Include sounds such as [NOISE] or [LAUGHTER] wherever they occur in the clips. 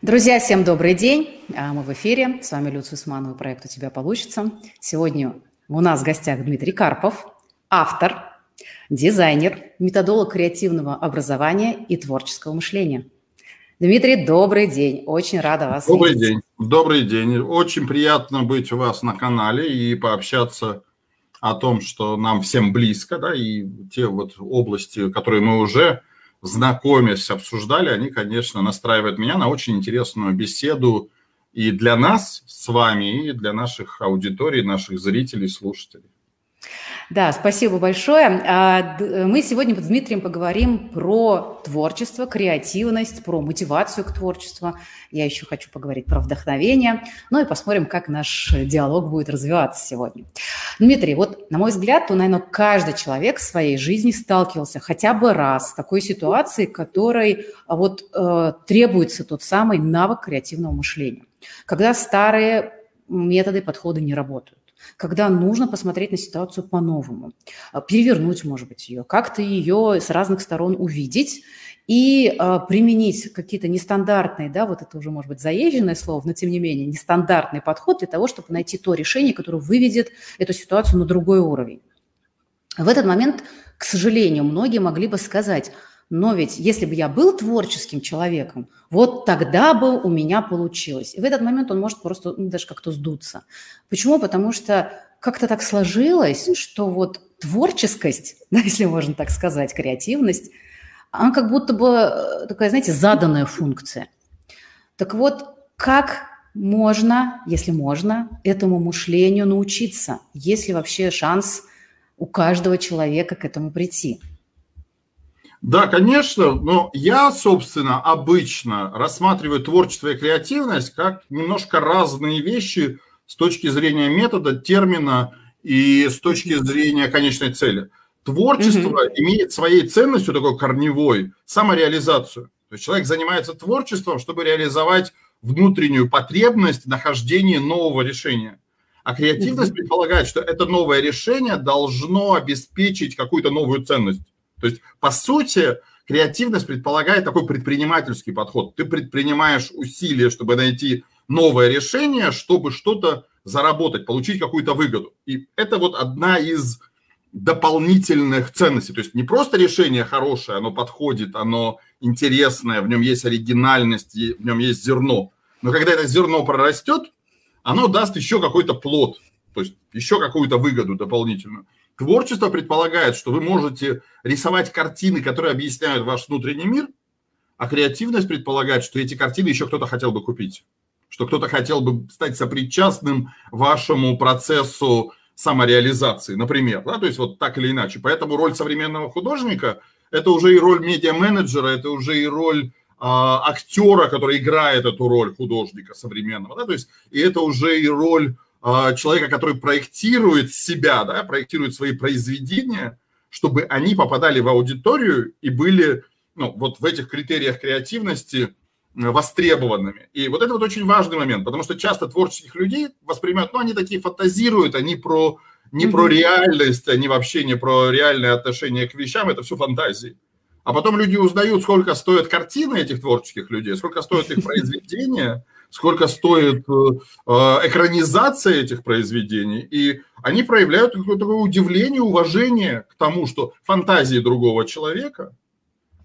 Друзья, всем добрый день. А, мы в эфире. С вами Люция Усманова, проект «У тебя получится». Сегодня у нас в гостях Дмитрий Карпов, автор, дизайнер, методолог креативного образования и творческого мышления. Дмитрий, добрый день. Очень рада вас Добрый видеть. день. Добрый день. Очень приятно быть у вас на канале и пообщаться о том, что нам всем близко, да, и те вот области, которые мы уже знакомясь, обсуждали, они, конечно, настраивают меня на очень интересную беседу и для нас с вами, и для наших аудиторий, наших зрителей, слушателей. Да, спасибо большое. А, мы сегодня с Дмитрием поговорим про творчество, креативность, про мотивацию к творчеству. Я еще хочу поговорить про вдохновение. Ну и посмотрим, как наш диалог будет развиваться сегодня. Дмитрий, вот на мой взгляд, то, наверное, каждый человек в своей жизни сталкивался хотя бы раз с такой ситуацией, которой а, вот э, требуется тот самый навык креативного мышления. Когда старые методы, подходы не работают когда нужно посмотреть на ситуацию по-новому, а, перевернуть, может быть, ее, как-то ее с разных сторон увидеть и э, применить какие-то нестандартные, да, вот это уже может быть заезженное слово, но тем не менее нестандартный подход для того, чтобы найти то решение, которое выведет эту ситуацию на другой уровень. В этот момент, к сожалению, многие могли бы сказать, но ведь если бы я был творческим человеком, вот тогда бы у меня получилось. И в этот момент он может просто ну, даже как-то сдуться. Почему? Потому что как-то так сложилось, что вот творческость, [LAUGHS] да, если можно так сказать, креативность, она как будто бы э, такая, знаете, заданная функция. Так вот, как можно, если можно, этому мышлению научиться? Есть ли вообще шанс у каждого человека к этому прийти? Да, конечно, но я, собственно, обычно рассматриваю творчество и креативность как немножко разные вещи с точки зрения метода, термина и с точки зрения конечной цели. Творчество угу. имеет своей ценностью такой корневой самореализацию. То есть человек занимается творчеством, чтобы реализовать внутреннюю потребность нахождения нового решения. А креативность предполагает, что это новое решение должно обеспечить какую-то новую ценность. То есть, по сути, креативность предполагает такой предпринимательский подход. Ты предпринимаешь усилия, чтобы найти новое решение, чтобы что-то заработать, получить какую-то выгоду. И это вот одна из дополнительных ценностей. То есть не просто решение хорошее, оно подходит, оно интересное, в нем есть оригинальность, в нем есть зерно. Но когда это зерно прорастет, оно даст еще какой-то плод, то есть еще какую-то выгоду дополнительную. Творчество предполагает, что вы можете рисовать картины, которые объясняют ваш внутренний мир, а креативность предполагает, что эти картины еще кто-то хотел бы купить, что кто-то хотел бы стать сопричастным вашему процессу самореализации, например, да, то есть вот так или иначе. Поэтому роль современного художника – это уже и роль медиа-менеджера, это уже и роль э, актера, который играет эту роль художника современного, да, то есть и это уже и роль а, человека, который проектирует себя, да, проектирует свои произведения, чтобы они попадали в аудиторию и были ну, вот в этих критериях креативности востребованными. И вот это вот очень важный момент, потому что часто творческих людей воспринимают, ну, они такие фантазируют, они про, не mm-hmm. про реальность, они вообще не про реальное отношение к вещам, это все фантазии. А потом люди узнают, сколько стоят картины этих творческих людей, сколько стоят их [LAUGHS] произведения, сколько стоит э, э, экранизация этих произведений, и они проявляют какое-то удивление, уважение к тому, что фантазии другого человека,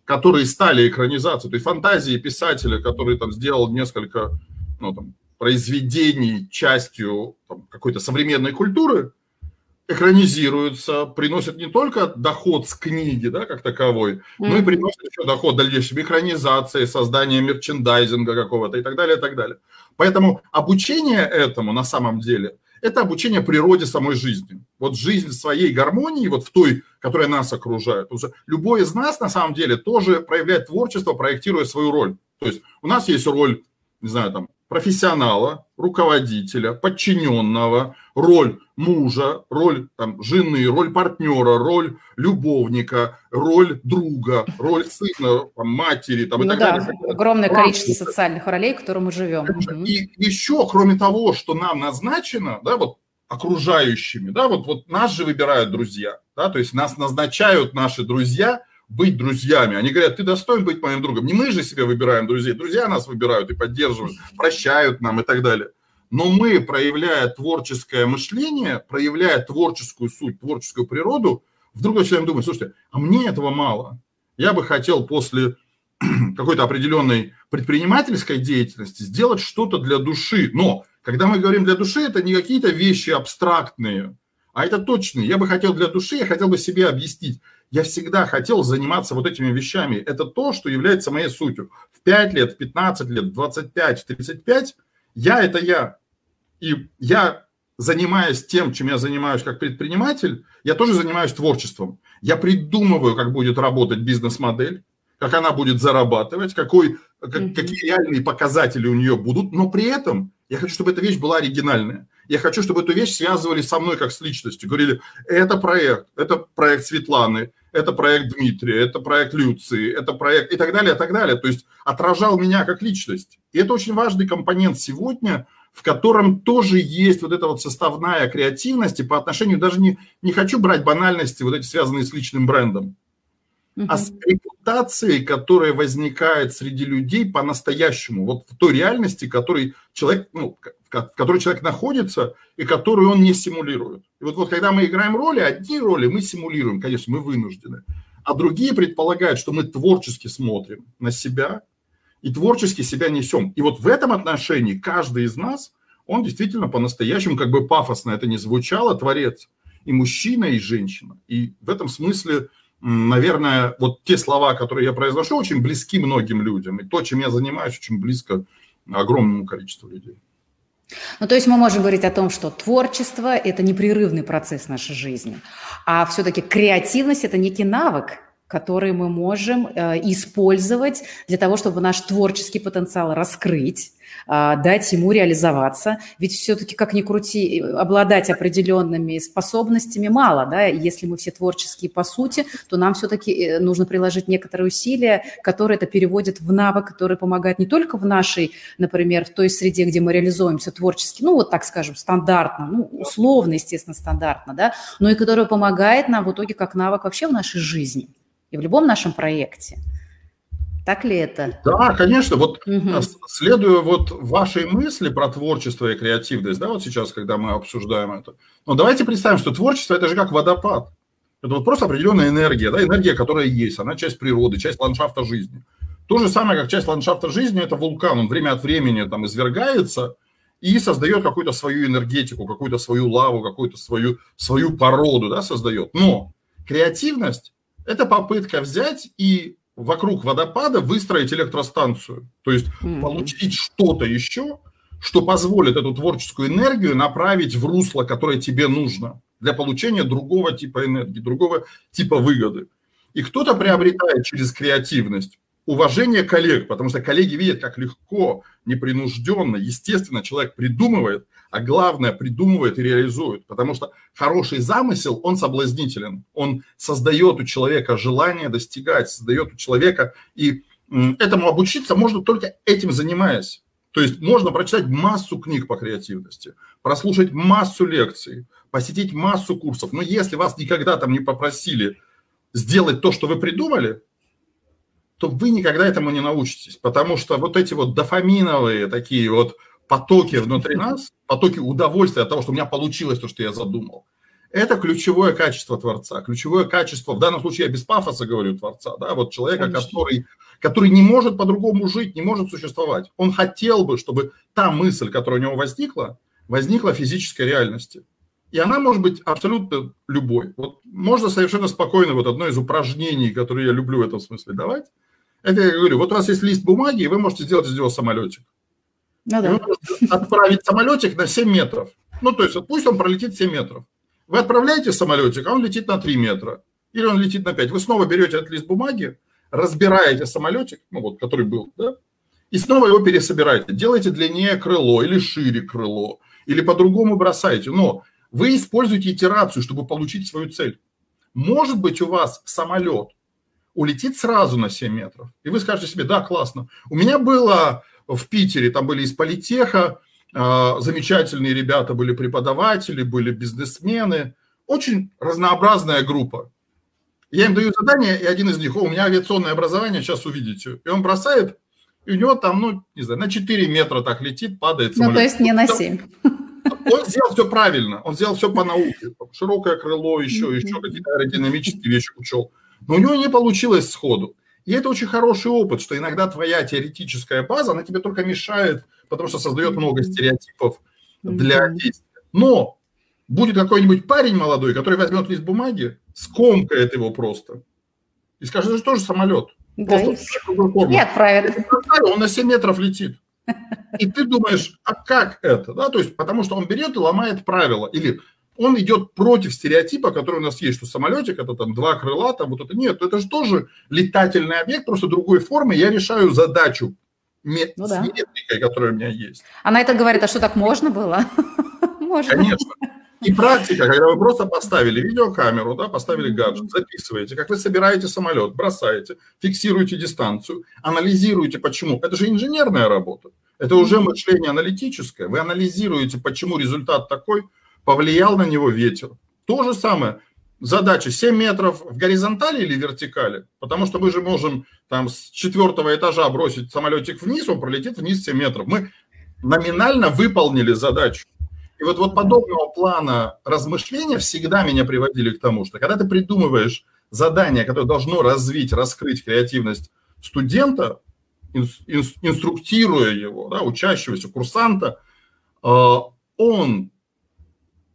которые стали экранизацией, то есть фантазии писателя, который там сделал несколько ну, там, произведений частью там, какой-то современной культуры, экранизируются, приносят не только доход с книги, да, как таковой, mm-hmm. но и приносят еще доход дальнейшей экранизации, создания мерчендайзинга какого-то и так далее, и так далее. Поэтому обучение этому на самом деле – это обучение природе самой жизни. Вот жизнь в своей гармонии, вот в той, которая нас окружает. Уже любой из нас на самом деле тоже проявляет творчество, проектируя свою роль. То есть у нас есть роль, не знаю, там, профессионала, руководителя, подчиненного, роль мужа, роль там, жены, роль партнера, роль любовника, роль друга, роль сына, там, матери. Там, ну и так да, далее. огромное Правда. количество социальных ролей, в которых мы живем. И еще, кроме того, что нам назначено, да, вот окружающими, да, вот, вот нас же выбирают друзья, да, то есть нас назначают наши друзья быть друзьями. Они говорят, ты достоин быть моим другом. Не мы же себе выбираем друзей, друзья нас выбирают и поддерживают, прощают нам и так далее. Но мы, проявляя творческое мышление, проявляя творческую суть, творческую природу, вдруг начинаем думать, слушайте, а мне этого мало. Я бы хотел после [CLEARS THROAT] какой-то определенной предпринимательской деятельности сделать что-то для души. Но когда мы говорим для души, это не какие-то вещи абстрактные, а это точные. Я бы хотел для души, я хотел бы себе объяснить. Я всегда хотел заниматься вот этими вещами. Это то, что является моей сутью. В 5 лет, в 15 лет, в 25, в 35 я – это я. И я, занимаясь тем, чем я занимаюсь как предприниматель, я тоже занимаюсь творчеством. Я придумываю, как будет работать бизнес-модель, как она будет зарабатывать, какой, как, какие реальные показатели у нее будут, но при этом я хочу, чтобы эта вещь была оригинальная. Я хочу, чтобы эту вещь связывали со мной как с личностью. Говорили, это проект, это проект Светланы, это проект Дмитрия, это проект Люции, это проект и так далее, и так далее. То есть отражал меня как личность. И это очень важный компонент сегодня, в котором тоже есть вот эта вот составная креативность и по отношению, даже не, не хочу брать банальности, вот эти связанные с личным брендом угу. а с репутацией, которая возникает среди людей по-настоящему, вот в той реальности, который человек, ну, в которой человек находится и которую он не симулирует. И вот, вот когда мы играем роли, одни роли мы симулируем, конечно, мы вынуждены, а другие предполагают, что мы творчески смотрим на себя и творчески себя несем. И вот в этом отношении каждый из нас, он действительно по-настоящему, как бы пафосно это не звучало, творец. И мужчина, и женщина. И в этом смысле наверное, вот те слова, которые я произношу, очень близки многим людям. И то, чем я занимаюсь, очень близко огромному количеству людей. Ну, то есть мы можем говорить о том, что творчество – это непрерывный процесс нашей жизни, а все-таки креативность – это некий навык, который мы можем э, использовать для того, чтобы наш творческий потенциал раскрыть, дать ему реализоваться. Ведь все-таки, как ни крути, обладать определенными способностями мало. Да? Если мы все творческие по сути, то нам все-таки э, нужно приложить некоторые усилия, которые это переводят в навык, который помогает не только в нашей, например, в той среде, где мы реализуемся творчески, ну вот так скажем, стандартно, ну условно, естественно, стандартно, да, но и который помогает нам в итоге как навык вообще в нашей жизни и в любом нашем проекте. Так ли это? Да, конечно. Вот угу. следуя вот вашей мысли про творчество и креативность, да, вот сейчас, когда мы обсуждаем это, ну давайте представим, что творчество – это же как водопад. Это вот просто определенная энергия, да, энергия, которая есть, она часть природы, часть ландшафта жизни. То же самое, как часть ландшафта жизни – это вулкан, он время от времени там извергается и создает какую-то свою энергетику, какую-то свою лаву, какую-то свою, свою породу, да, создает. Но креативность – это попытка взять и вокруг водопада выстроить электростанцию. То есть mm-hmm. получить что-то еще, что позволит эту творческую энергию направить в русло, которое тебе нужно для получения другого типа энергии, другого типа выгоды. И кто-то приобретает через креативность уважение коллег, потому что коллеги видят, как легко, непринужденно, естественно человек придумывает, а главное, придумывает и реализует. Потому что хороший замысел, он соблазнителен. Он создает у человека желание достигать, создает у человека, и этому обучиться можно только этим занимаясь. То есть можно прочитать массу книг по креативности, прослушать массу лекций, посетить массу курсов. Но если вас никогда там не попросили сделать то, что вы придумали, то вы никогда этому не научитесь, потому что вот эти вот дофаминовые такие вот потоки внутри нас, потоки удовольствия от того, что у меня получилось то, что я задумал, это ключевое качество Творца, ключевое качество, в данном случае я без пафоса говорю Творца, да, вот человека, который, который не может по-другому жить, не может существовать. Он хотел бы, чтобы та мысль, которая у него возникла, возникла в физической реальности. И она может быть абсолютно любой. Вот можно совершенно спокойно, вот одно из упражнений, которые я люблю в этом смысле давать, это я говорю, вот у вас есть лист бумаги, и вы можете сделать из него самолетик. Ну, отправить самолетик на 7 метров. Ну, то есть, пусть он пролетит 7 метров. Вы отправляете самолетик, а он летит на 3 метра. Или он летит на 5. Вы снова берете этот лист бумаги, разбираете самолетик, ну вот, который был, да, и снова его пересобираете. Делаете длиннее крыло или шире крыло, или по-другому бросаете. Но вы используете итерацию, чтобы получить свою цель. Может быть, у вас самолет – улетит сразу на 7 метров. И вы скажете себе, да, классно. У меня было в Питере, там были из политеха, а, замечательные ребята, были преподаватели, были бизнесмены, очень разнообразная группа. Я им даю задание, и один из них, о, у меня авиационное образование, сейчас увидите. И он бросает, и у него там, ну, не знаю, на 4 метра так летит, падает самолет. Ну, то есть не на 7. Он сделал все правильно, он сделал все по науке. Широкое крыло, еще, еще какие-то аэродинамические вещи учел. Но у него не получилось сходу. И это очень хороший опыт, что иногда твоя теоретическая база, она тебе только мешает, потому что создает много стереотипов для действия. Но будет какой-нибудь парень молодой, который возьмет лист бумаги, скомкает его просто и скажет, это же тоже самолет. Да, и, и отправит. Он на 7 метров летит. И ты думаешь, а как это? Да? То есть, потому что он берет и ломает правила. Или он идет против стереотипа, который у нас есть, что самолетик это там два крыла, там вот это нет, это же тоже летательный объект, просто другой формы. Я решаю задачу мет- ну, да. с метрикой, которая у меня есть. Она это говорит, а что так можно было? [LAUGHS] Можно. Конечно. И практика, когда вы просто поставили видеокамеру, да, поставили гаджет, записываете, как вы собираете самолет, бросаете, фиксируете дистанцию, анализируете, почему. Это же инженерная работа. Это уже мышление аналитическое. Вы анализируете, почему результат такой, повлиял на него ветер. То же самое. Задача 7 метров в горизонтали или вертикали? Потому что мы же можем там с четвертого этажа бросить самолетик вниз, он пролетит вниз 7 метров. Мы номинально выполнили задачу. И вот, вот подобного плана размышления всегда меня приводили к тому, что когда ты придумываешь задание, которое должно развить, раскрыть креативность студента, инструктируя его, да, учащегося, курсанта, э, он,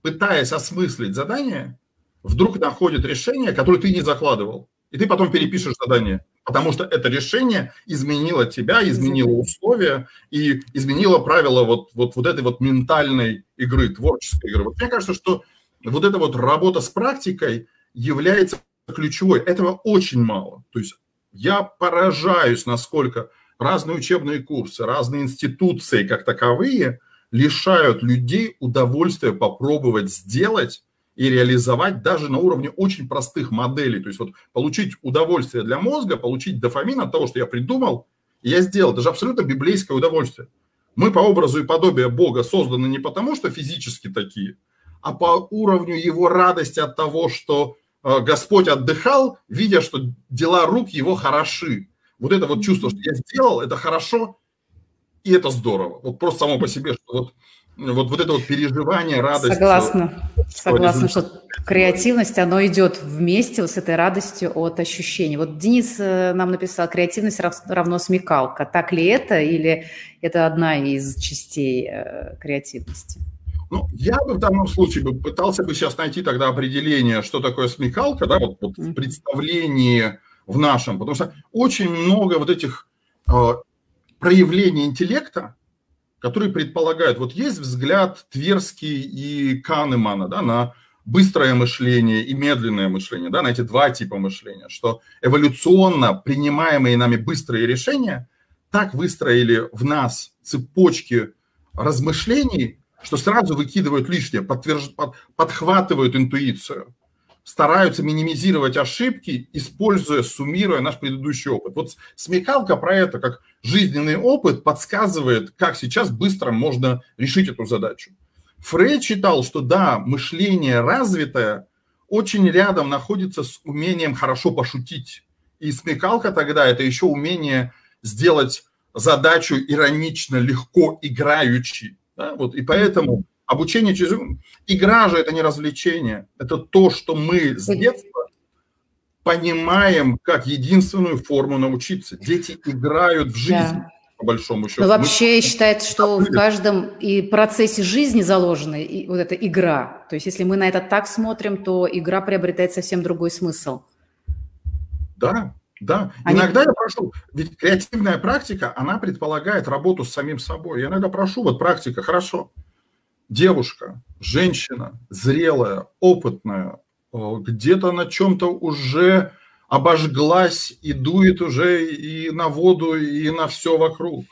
пытаясь осмыслить задание, вдруг находит решение, которое ты не закладывал. И ты потом перепишешь задание, потому что это решение изменило тебя, изменило условия и изменило правила вот, вот, вот этой вот ментальной игры, творческой игры. Вот мне кажется, что вот эта вот работа с практикой является ключевой. Этого очень мало. То есть я поражаюсь, насколько разные учебные курсы, разные институции как таковые лишают людей удовольствия попробовать сделать и реализовать даже на уровне очень простых моделей. То есть вот получить удовольствие для мозга, получить дофамин от того, что я придумал, и я сделал. Это же абсолютно библейское удовольствие. Мы по образу и подобию Бога созданы не потому, что физически такие, а по уровню его радости от того, что э, Господь отдыхал, видя, что дела рук его хороши. Вот это вот чувство, что я сделал, это хорошо, и это здорово. Вот просто само по себе, что вот вот, вот это вот переживание, радость. Согласна. Согласна, что креативность, оно идет вместе вот с этой радостью от ощущений. Вот Денис э, нам написал, креативность равно смекалка. Так ли это или это одна из частей э, креативности? Ну, я бы в данном случае бы пытался бы сейчас найти тогда определение, что такое смекалка, да, вот, вот в представлении в нашем, потому что очень много вот этих проявлений интеллекта, которые предполагают, вот есть взгляд Тверский и Канемана да, на быстрое мышление и медленное мышление, да, на эти два типа мышления, что эволюционно принимаемые нами быстрые решения так выстроили в нас цепочки размышлений, что сразу выкидывают лишнее, подтвержд... под... подхватывают интуицию стараются минимизировать ошибки, используя, суммируя наш предыдущий опыт. Вот смекалка про это, как жизненный опыт, подсказывает, как сейчас быстро можно решить эту задачу. Фрейд считал, что да, мышление развитое очень рядом находится с умением хорошо пошутить. И смекалка тогда это еще умение сделать задачу иронично, легко, играючи. Да? Вот, и поэтому Обучение через... Игра же это не развлечение. Это то, что мы с детства понимаем как единственную форму научиться. Дети играют в жизнь. Да. По большому счету. Но вообще мы... считается, что в каждом и процессе жизни заложена и вот эта игра. То есть, если мы на это так смотрим, то игра приобретает совсем другой смысл. Да, да. Они... Иногда я прошу, ведь креативная практика, она предполагает работу с самим собой. Я иногда прошу, вот практика, хорошо, девушка, женщина, зрелая, опытная, где-то на чем-то уже обожглась и дует уже и на воду, и на все вокруг.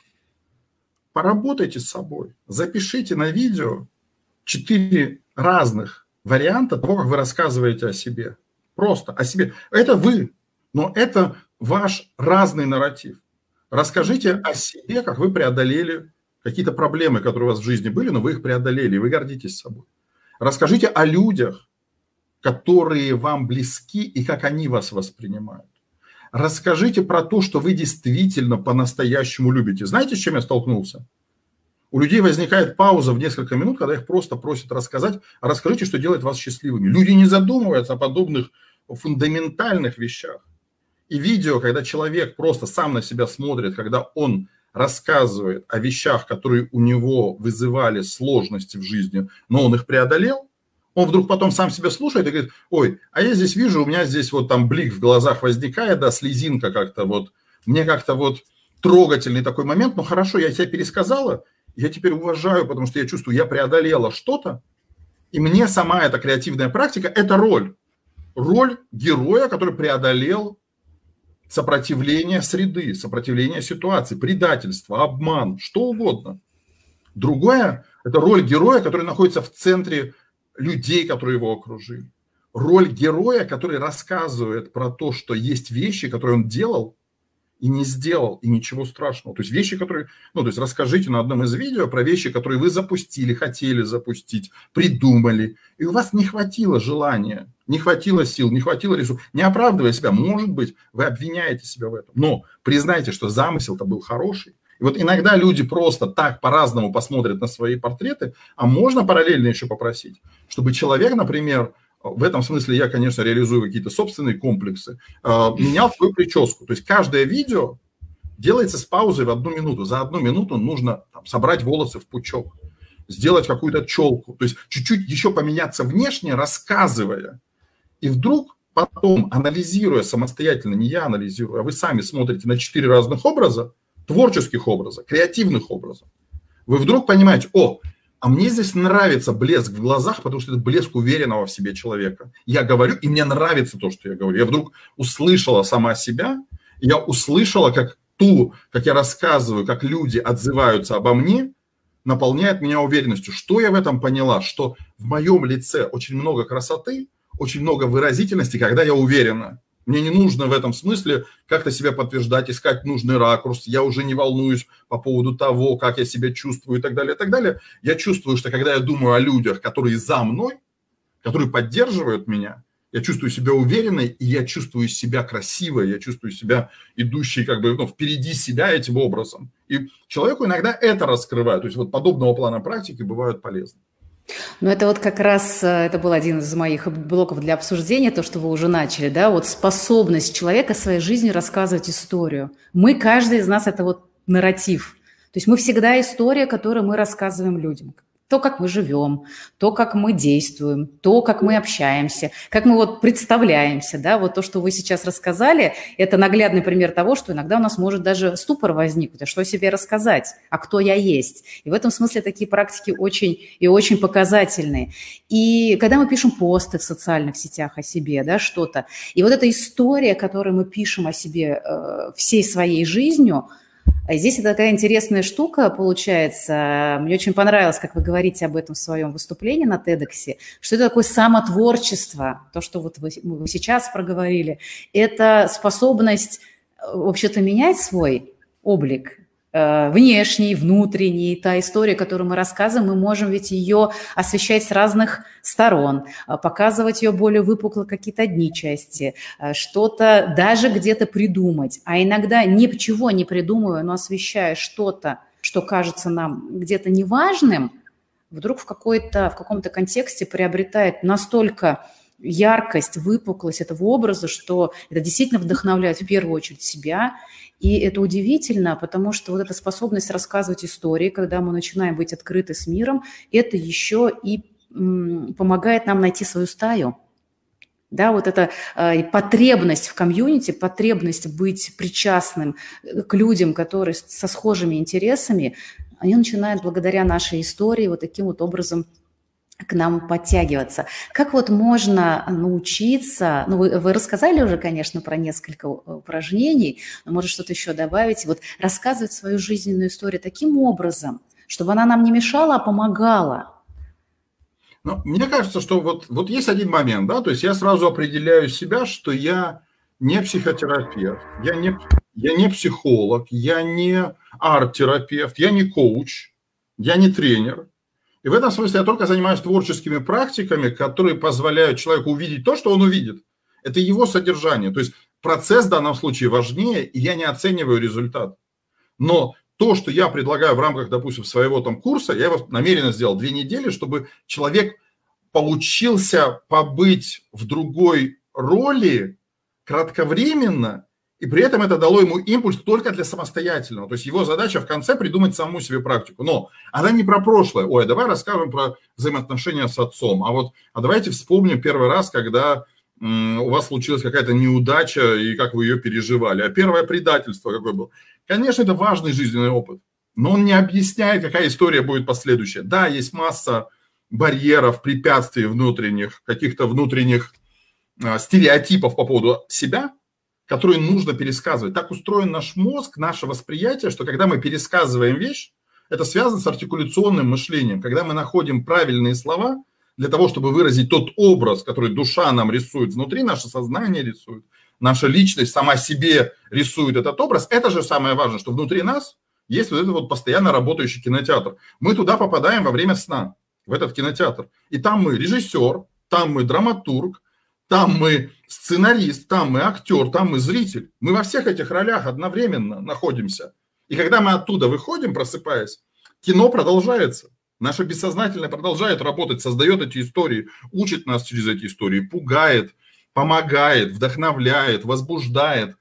Поработайте с собой, запишите на видео четыре разных варианта того, как вы рассказываете о себе. Просто о себе. Это вы, но это ваш разный нарратив. Расскажите о себе, как вы преодолели какие-то проблемы, которые у вас в жизни были, но вы их преодолели, и вы гордитесь собой. Расскажите о людях, которые вам близки и как они вас воспринимают. Расскажите про то, что вы действительно по-настоящему любите. Знаете, с чем я столкнулся? У людей возникает пауза в несколько минут, когда их просто просят рассказать, расскажите, что делает вас счастливыми. Люди не задумываются о подобных фундаментальных вещах. И видео, когда человек просто сам на себя смотрит, когда он рассказывает о вещах, которые у него вызывали сложности в жизни, но он их преодолел, он вдруг потом сам себя слушает и говорит, ой, а я здесь вижу, у меня здесь вот там блик в глазах возникает, да, слезинка как-то вот, мне как-то вот трогательный такой момент, ну хорошо, я тебя пересказала, я теперь уважаю, потому что я чувствую, я преодолела что-то, и мне сама эта креативная практика – это роль. Роль героя, который преодолел сопротивление среды, сопротивление ситуации, предательство, обман, что угодно. Другое – это роль героя, который находится в центре людей, которые его окружили. Роль героя, который рассказывает про то, что есть вещи, которые он делал, и не сделал, и ничего страшного. То есть вещи, которые, ну, то есть расскажите на одном из видео про вещи, которые вы запустили, хотели запустить, придумали, и у вас не хватило желания, не хватило сил, не хватило ресурсов, не оправдывая себя, может быть, вы обвиняете себя в этом, но признайте, что замысел-то был хороший. И вот иногда люди просто так по-разному посмотрят на свои портреты, а можно параллельно еще попросить, чтобы человек, например, в этом смысле я, конечно, реализую какие-то собственные комплексы, а, менял свою прическу. То есть каждое видео делается с паузой в одну минуту. За одну минуту нужно там, собрать волосы в пучок, сделать какую-то челку, то есть чуть-чуть еще поменяться внешне, рассказывая. И вдруг потом, анализируя самостоятельно, не я анализирую, а вы сами смотрите на четыре разных образа, творческих образа, креативных образов, вы вдруг понимаете, о, а мне здесь нравится блеск в глазах, потому что это блеск уверенного в себе человека. Я говорю, и мне нравится то, что я говорю. Я вдруг услышала сама себя, я услышала, как ту, как я рассказываю, как люди отзываются обо мне, наполняет меня уверенностью. Что я в этом поняла? Что в моем лице очень много красоты, очень много выразительности, когда я уверена. Мне не нужно в этом смысле как-то себя подтверждать, искать нужный ракурс. Я уже не волнуюсь по поводу того, как я себя чувствую и так далее, и так далее. Я чувствую, что когда я думаю о людях, которые за мной, которые поддерживают меня, я чувствую себя уверенной, и я чувствую себя красивой, я чувствую себя идущей как бы ну, впереди себя этим образом. И человеку иногда это раскрывает. То есть вот подобного плана практики бывают полезны. Ну, это вот как раз, э, это был один из моих блоков для обсуждения, то, что вы уже начали, да, вот способность человека своей жизни рассказывать историю. Мы, каждый из нас, это вот нарратив. То есть мы всегда история, которую мы рассказываем людям то, как мы живем, то, как мы действуем, то, как мы общаемся, как мы вот представляемся, да, вот то, что вы сейчас рассказали, это наглядный пример того, что иногда у нас может даже ступор возникнуть, а что себе рассказать, а кто я есть. И в этом смысле такие практики очень и очень показательные. И когда мы пишем посты в социальных сетях о себе, да, что-то, и вот эта история, которую мы пишем о себе э, всей своей жизнью – здесь это такая интересная штука получается. Мне очень понравилось, как вы говорите об этом в своем выступлении на TEDx, что это такое самотворчество, то, что вот вы, вы сейчас проговорили, это способность э, вообще-то менять свой облик, внешний, внутренний, та история, которую мы рассказываем, мы можем ведь ее освещать с разных сторон, э, показывать ее более выпукло какие-то одни части, э, что-то даже где-то придумать. А иногда ничего не придумывая, но освещая что-то, что кажется нам где-то неважным, вдруг в, какой-то, в каком-то контексте приобретает настолько яркость, выпуклость этого образа, что это действительно вдохновляет в первую очередь себя и это удивительно, потому что вот эта способность рассказывать истории, когда мы начинаем быть открыты с миром, это еще и помогает нам найти свою стаю. Да, вот эта э, потребность в комьюнити, потребность быть причастным к людям, которые со схожими интересами, они начинают благодаря нашей истории вот таким вот образом к нам подтягиваться. Как вот можно научиться, ну вы, вы рассказали уже, конечно, про несколько упражнений, но может что-то еще добавить, вот рассказывать свою жизненную историю таким образом, чтобы она нам не мешала, а помогала. Ну, мне кажется, что вот, вот есть один момент, да, то есть я сразу определяю себя, что я не психотерапевт, я не, я не психолог, я не арт-терапевт, я не коуч, я не тренер, И в этом смысле я только занимаюсь творческими практиками, которые позволяют человеку увидеть то, что он увидит. Это его содержание. То есть процесс в данном случае важнее, и я не оцениваю результат. Но то, что я предлагаю в рамках, допустим, своего там курса, я его намеренно сделал две недели, чтобы человек получился побыть в другой роли кратковременно, и при этом это дало ему импульс только для самостоятельного. То есть его задача в конце придумать саму себе практику. Но она не про прошлое. Ой, давай расскажем про взаимоотношения с отцом. А вот, а давайте вспомним первый раз, когда у вас случилась какая-то неудача и как вы ее переживали. А первое предательство какое было. Конечно, это важный жизненный опыт, но он не объясняет, какая история будет последующая. Да, есть масса барьеров, препятствий внутренних, каких-то внутренних а, стереотипов по поводу себя, которые нужно пересказывать. Так устроен наш мозг, наше восприятие, что когда мы пересказываем вещь, это связано с артикуляционным мышлением. Когда мы находим правильные слова – для того, чтобы выразить тот образ, который душа нам рисует внутри, наше сознание рисует, наша личность сама себе рисует этот образ, это же самое важное, что внутри нас есть вот этот вот постоянно работающий кинотеатр. Мы туда попадаем во время сна, в этот кинотеатр. И там мы режиссер, там мы драматург, там мы сценарист, там мы актер, там мы зритель. Мы во всех этих ролях одновременно находимся. И когда мы оттуда выходим, просыпаясь, кино продолжается. Наше бессознательное продолжает работать, создает эти истории, учит нас через эти истории, пугает, помогает, вдохновляет, возбуждает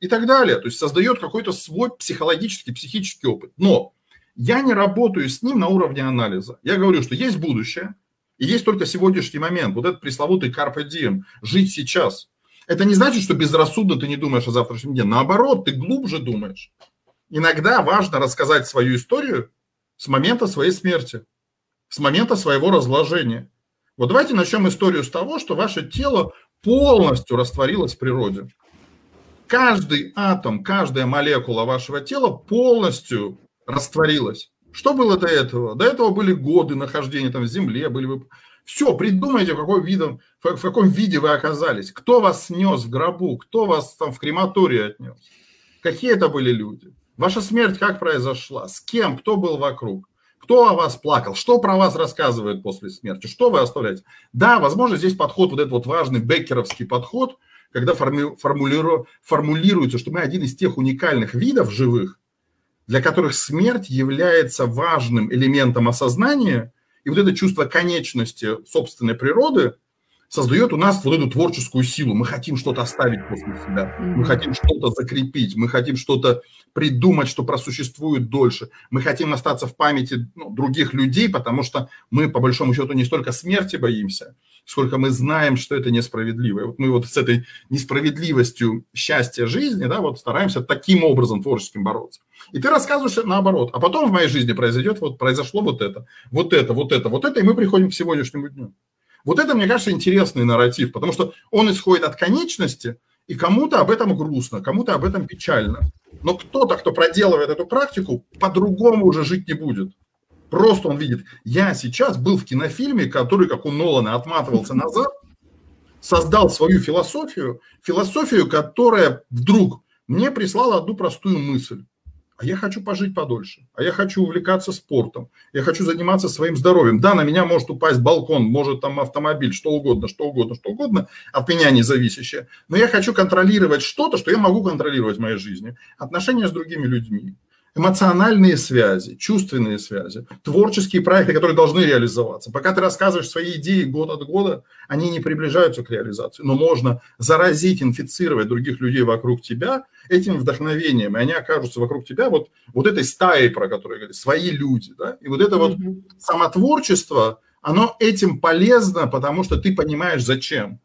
и так далее. То есть создает какой-то свой психологический, психический опыт. Но я не работаю с ним на уровне анализа. Я говорю, что есть будущее, и есть только сегодняшний момент. Вот этот пресловутый carpe diem, жить сейчас. Это не значит, что безрассудно ты не думаешь о завтрашнем дне. Наоборот, ты глубже думаешь. Иногда важно рассказать свою историю с момента своей смерти, с момента своего разложения. Вот давайте начнем историю с того, что ваше тело полностью растворилось в природе. Каждый атом, каждая молекула вашего тела полностью растворилась. Что было до этого? До этого были годы нахождения там в земле, были вы... Все, придумайте, в, какой видом, в каком виде вы оказались. Кто вас снес в гробу, кто вас там в крематории отнес. Какие это были люди. Ваша смерть как произошла? С кем? Кто был вокруг? Кто о вас плакал? Что про вас рассказывают после смерти? Что вы оставляете? Да, возможно, здесь подход, вот этот вот важный беккеровский подход, когда форми, формулиру, формулируется, что мы один из тех уникальных видов живых, для которых смерть является важным элементом осознания, и вот это чувство конечности собственной природы – создает у нас вот эту творческую силу. Мы хотим что-то оставить после себя, мы хотим что-то закрепить, мы хотим что-то придумать, что просуществует дольше. Мы хотим остаться в памяти ну, других людей, потому что мы, по большому счету, не столько смерти боимся, сколько мы знаем, что это несправедливо. И вот мы вот с этой несправедливостью счастья жизни, да, вот стараемся таким образом творческим бороться. И ты рассказываешь наоборот. А потом в моей жизни произойдет, вот произошло вот это, вот это, вот это, вот это, и мы приходим к сегодняшнему дню. Вот это, мне кажется, интересный нарратив, потому что он исходит от конечности, и кому-то об этом грустно, кому-то об этом печально. Но кто-то, кто проделывает эту практику, по-другому уже жить не будет. Просто он видит, я сейчас был в кинофильме, который, как у Нолана, отматывался назад, создал свою философию, философию, которая вдруг мне прислала одну простую мысль. А я хочу пожить подольше, а я хочу увлекаться спортом, я хочу заниматься своим здоровьем. Да, на меня может упасть балкон, может там автомобиль, что угодно, что угодно, что угодно, от меня не зависящее, но я хочу контролировать что-то, что я могу контролировать в моей жизни, отношения с другими людьми, эмоциональные связи, чувственные связи, творческие проекты, которые должны реализоваться. Пока ты рассказываешь свои идеи год от года, они не приближаются к реализации. Но можно заразить, инфицировать других людей вокруг тебя этим вдохновением, и они окажутся вокруг тебя вот, вот этой стаей, про которую я говорю, свои люди. Да? И вот это вот самотворчество, оно этим полезно, потому что ты понимаешь, зачем.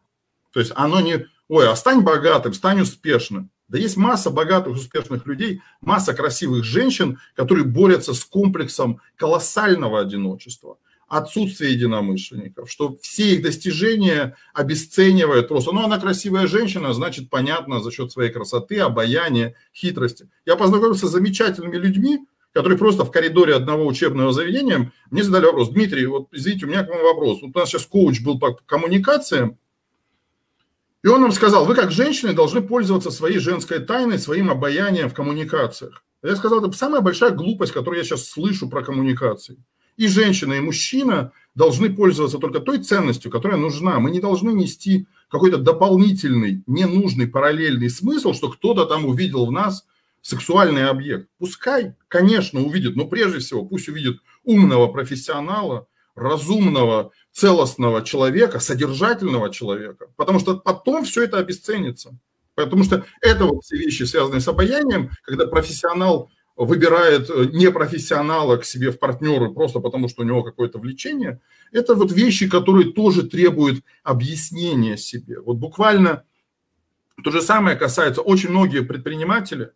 То есть оно не, ой, а стань богатым, стань успешным. Да есть масса богатых, успешных людей, масса красивых женщин, которые борются с комплексом колоссального одиночества, отсутствия единомышленников, что все их достижения обесценивают просто. Ну, она красивая женщина, значит, понятно, за счет своей красоты, обаяния, хитрости. Я познакомился с замечательными людьми, которые просто в коридоре одного учебного заведения мне задали вопрос. Дмитрий, вот извините, у меня к вам вопрос. Вот у нас сейчас коуч был по коммуникациям, и он нам сказал, вы как женщины должны пользоваться своей женской тайной, своим обаянием в коммуникациях. Я сказал, это самая большая глупость, которую я сейчас слышу про коммуникации. И женщина, и мужчина должны пользоваться только той ценностью, которая нужна. Мы не должны нести какой-то дополнительный, ненужный, параллельный смысл, что кто-то там увидел в нас сексуальный объект. Пускай, конечно, увидит, но прежде всего пусть увидит умного профессионала, разумного, целостного человека, содержательного человека, потому что потом все это обесценится. Потому что это вот все вещи, связанные с обаянием, когда профессионал выбирает э, непрофессионала к себе в партнеры просто потому, что у него какое-то влечение, это вот вещи, которые тоже требуют объяснения себе. Вот буквально то же самое касается очень многие предприниматели,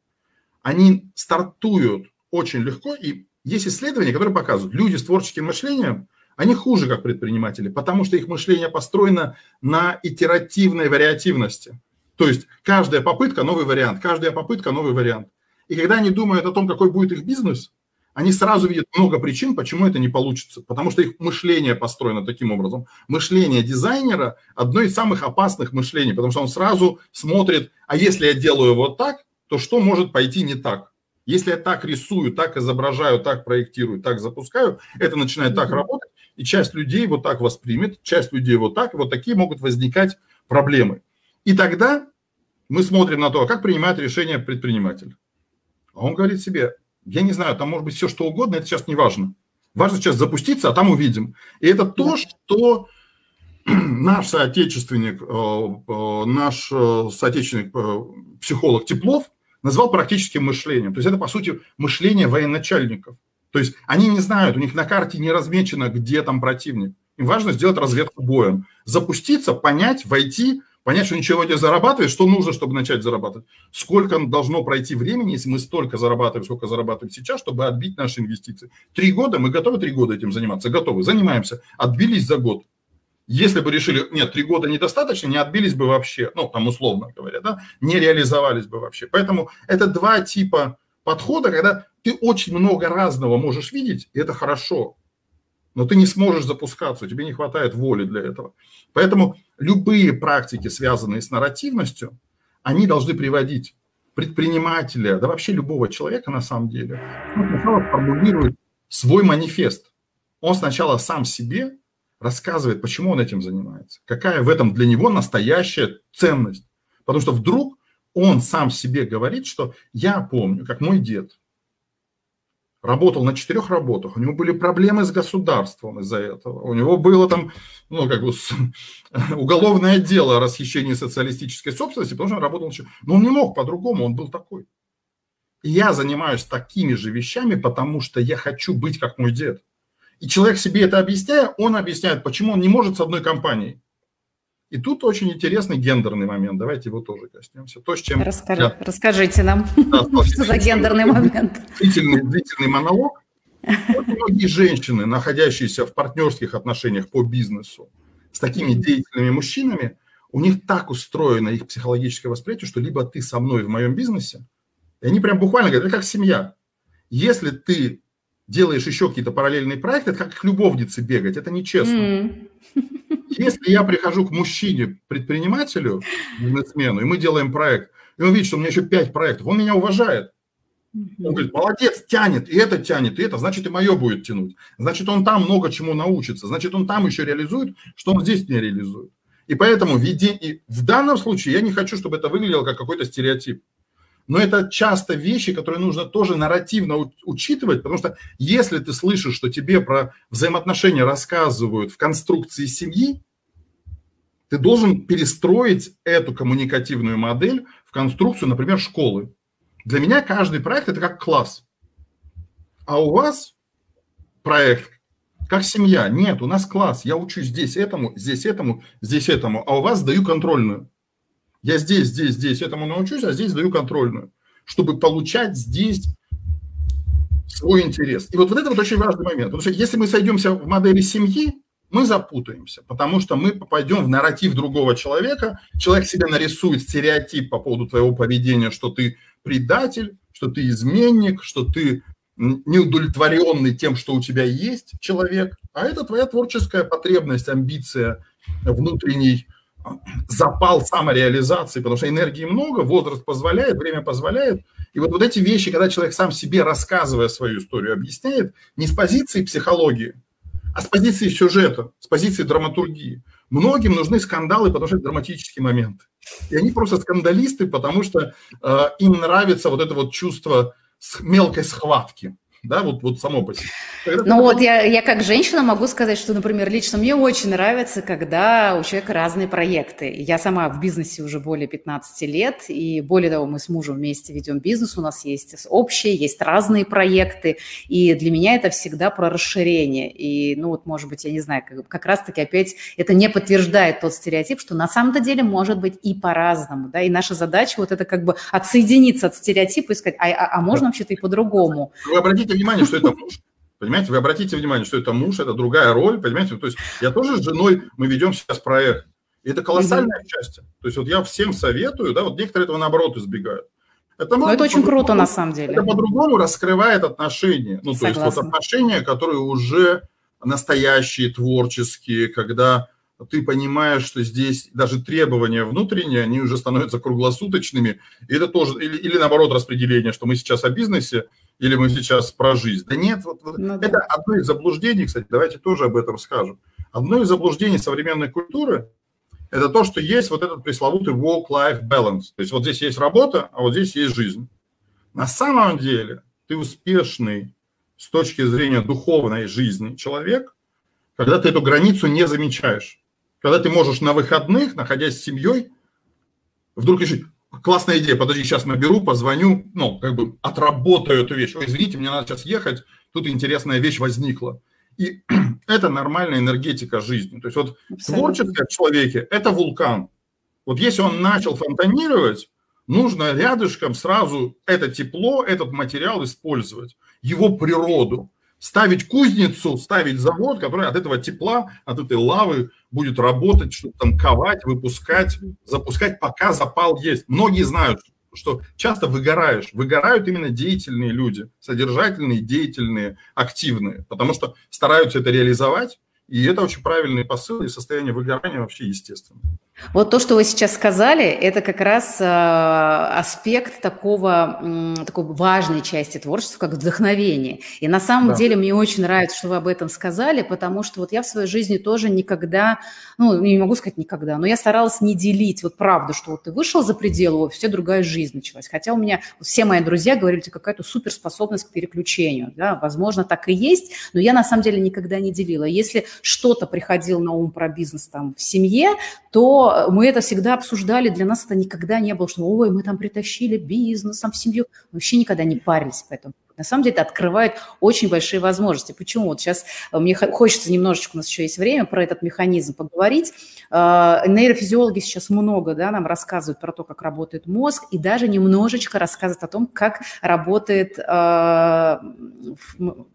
они стартуют очень легко, и есть исследования, которые показывают, люди с творческим мышлением, они хуже как предприниматели, потому что их мышление построено на итеративной вариативности. То есть каждая попытка – новый вариант, каждая попытка – новый вариант. И когда они думают о том, какой будет их бизнес, они сразу видят много причин, почему это не получится. Потому что их мышление построено таким образом. Мышление дизайнера – одно из самых опасных мышлений, потому что он сразу смотрит, а если я делаю вот так, то что может пойти не так? Если я так рисую, так изображаю, так проектирую, так запускаю, это начинает так работать, и часть людей вот так воспримет, часть людей вот так, и вот такие могут возникать проблемы. И тогда мы смотрим на то, а как принимает решение предприниматель. А он говорит себе, я не знаю, там может быть все что угодно, это сейчас не важно. Важно сейчас запуститься, а там увидим. И это то, что [CLEARS THROAT] наш соотечественник, э, э, наш э, соотечественник, психолог Теплов назвал практическим мышлением. То есть это, по сути, мышление военачальников. То есть они не знают, у них на карте не размечено, где там противник. Им важно сделать разведку боем. Запуститься, понять, войти, понять, что ничего не зарабатывает, что нужно, чтобы начать зарабатывать. Сколько должно пройти времени, если мы столько зарабатываем, сколько зарабатываем сейчас, чтобы отбить наши инвестиции. Три года, мы готовы три года этим заниматься? Готовы, занимаемся. Отбились за год. Если бы решили, нет, три года недостаточно, не отбились бы вообще, ну, там условно говоря, да, не реализовались бы вообще. Поэтому это два типа подхода, когда ты очень много разного можешь видеть, и это хорошо но ты не сможешь запускаться, тебе не хватает воли для этого. Поэтому любые практики, связанные с нарративностью, они должны приводить предпринимателя, да вообще любого человека на самом деле, он сначала формулирует свой манифест. Он сначала сам себе рассказывает, почему он этим занимается, какая в этом для него настоящая ценность. Потому что вдруг он сам себе говорит, что я помню, как мой дед работал на четырех работах, у него были проблемы с государством из-за этого, у него было там, ну, как бы, [LAUGHS] уголовное дело о расхищении социалистической собственности, потому что он работал, но он не мог по-другому, он был такой. И я занимаюсь такими же вещами, потому что я хочу быть как мой дед. И человек себе это объясняя, он объясняет, почему он не может с одной компанией. И тут очень интересный гендерный момент. Давайте его тоже коснемся. То, с чем Расскажи, я... Расскажите нам, [LAUGHS] да, что за гендерный момент. Длительный, длительный монолог. Вот многие женщины, находящиеся в партнерских отношениях по бизнесу с такими деятельными мужчинами, у них так устроено их психологическое восприятие, что либо ты со мной в моем бизнесе, и они прям буквально говорят, это как семья. Если ты делаешь еще какие-то параллельные проекты, это как к любовнице бегать, это нечестно. Mm. [LAUGHS] Если я прихожу к мужчине, предпринимателю, бизнесмену, и мы делаем проект, и он видит, что у меня еще пять проектов, он меня уважает. Он говорит, молодец, тянет, и это тянет, и это, значит, и мое будет тянуть. Значит, он там много чему научится, значит, он там еще реализует, что он здесь не реализует. И поэтому веди... и в данном случае я не хочу, чтобы это выглядело как какой-то стереотип. Но это часто вещи, которые нужно тоже нарративно учитывать, потому что если ты слышишь, что тебе про взаимоотношения рассказывают в конструкции семьи, ты должен перестроить эту коммуникативную модель в конструкцию, например, школы. Для меня каждый проект – это как класс. А у вас проект как семья. Нет, у нас класс. Я учу здесь этому, здесь этому, здесь этому, а у вас даю контрольную. Я здесь, здесь, здесь этому научусь, а здесь даю контрольную, чтобы получать здесь свой интерес. И вот, вот это вот очень важный момент. Потому что если мы сойдемся в модели семьи, мы запутаемся, потому что мы попадем в нарратив другого человека, человек себе нарисует стереотип по поводу твоего поведения, что ты предатель, что ты изменник, что ты неудовлетворенный тем, что у тебя есть человек, а это твоя творческая потребность, амбиция, внутренний запал самореализации, потому что энергии много, возраст позволяет, время позволяет, И вот, вот эти вещи, когда человек сам себе, рассказывая свою историю, объясняет не с позиции психологии, а с позиции сюжета, с позиции драматургии. Многим нужны скандалы, потому что это драматический момент. И они просто скандалисты, потому что э, им нравится вот это вот чувство мелкой схватки да, вот, вот само по себе. ну вот я, я как женщина могу сказать, что, например, лично мне очень нравится, когда у человека разные проекты. Я сама в бизнесе уже более 15 лет, и более того, мы с мужем вместе ведем бизнес, у нас есть общие, есть разные проекты, и для меня это всегда про расширение. И, ну вот, может быть, я не знаю, как, как раз-таки опять это не подтверждает тот стереотип, что на самом-то деле может быть и по-разному, да, и наша задача вот это как бы отсоединиться от стереотипа и сказать, а, а, а можно вообще-то и по-другому. Вы обратите обратите внимание, что это муж. Понимаете, вы обратите внимание, что это муж, это другая роль, понимаете? То есть я тоже с женой, мы ведем сейчас проект. И это колоссальное mm-hmm. счастье. То есть вот я всем советую, да, вот некоторые этого наоборот избегают. Это, Но это очень круто на самом деле. Это по-другому раскрывает отношения. Ну, Согласна. то есть вот отношения, которые уже настоящие, творческие, когда ты понимаешь, что здесь даже требования внутренние, они уже становятся круглосуточными. И это тоже, или, или наоборот распределение, что мы сейчас о бизнесе, или мы сейчас про жизнь. Да нет, вот, ну, это да. одно из заблуждений, кстати, давайте тоже об этом скажем. Одно из заблуждений современной культуры – это то, что есть вот этот пресловутый work-life balance. То есть вот здесь есть работа, а вот здесь есть жизнь. На самом деле ты успешный с точки зрения духовной жизни человек, когда ты эту границу не замечаешь. Когда ты можешь на выходных, находясь с семьей, вдруг решить, классная идея, подожди, сейчас наберу, позвоню, ну, как бы отработаю эту вещь. Ой, извините, мне надо сейчас ехать, тут интересная вещь возникла. И [CLEARS THROAT] это нормальная энергетика жизни. То есть вот Абсолютно. творческое в человеке – это вулкан. Вот если он начал фонтанировать, нужно рядышком сразу это тепло, этот материал использовать, его природу ставить кузницу, ставить завод, который от этого тепла, от этой лавы будет работать, что-то там ковать, выпускать, запускать, пока запал есть. Многие знают, что часто выгораешь. Выгорают именно деятельные люди, содержательные, деятельные, активные, потому что стараются это реализовать, и это очень правильный посыл, и состояние выгорания вообще естественно. Вот то, что вы сейчас сказали, это как раз э, аспект такого, э, такой важной части творчества, как вдохновение. И на самом да. деле мне очень нравится, что вы об этом сказали, потому что вот я в своей жизни тоже никогда, ну, не могу сказать никогда, но я старалась не делить вот правду, что вот ты вышел за пределы, все другая жизнь началась. Хотя у меня все мои друзья говорили, тебя какая-то суперспособность к переключению. Да? Возможно, так и есть, но я на самом деле никогда не делила. Если что-то приходило на ум про бизнес там в семье, то мы это всегда обсуждали, для нас это никогда не было, что ой, мы там притащили бизнес, там в семью. Мы вообще никогда не парились по этому на самом деле это открывает очень большие возможности. Почему? Вот сейчас э, мне хочется немножечко, у нас еще есть время, про этот механизм поговорить. Э, нейрофизиологи сейчас много да, нам рассказывают про то, как работает мозг, и даже немножечко рассказывают о том, как работает... Э,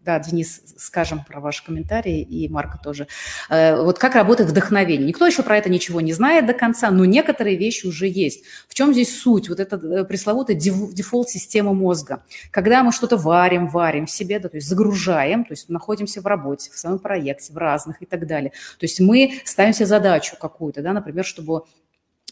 да, Денис, скажем про ваши комментарии, и Марка тоже. Вот как работает вдохновение. Никто еще про это ничего не знает до конца, но некоторые вещи уже есть. В чем здесь суть? Вот эта пресловутая дефолт-система мозга. Когда мы что-то варим, варим себе, да, то есть загружаем, то есть находимся в работе, в своем проекте, в разных и так далее. То есть мы ставим себе задачу какую-то, да, например, чтобы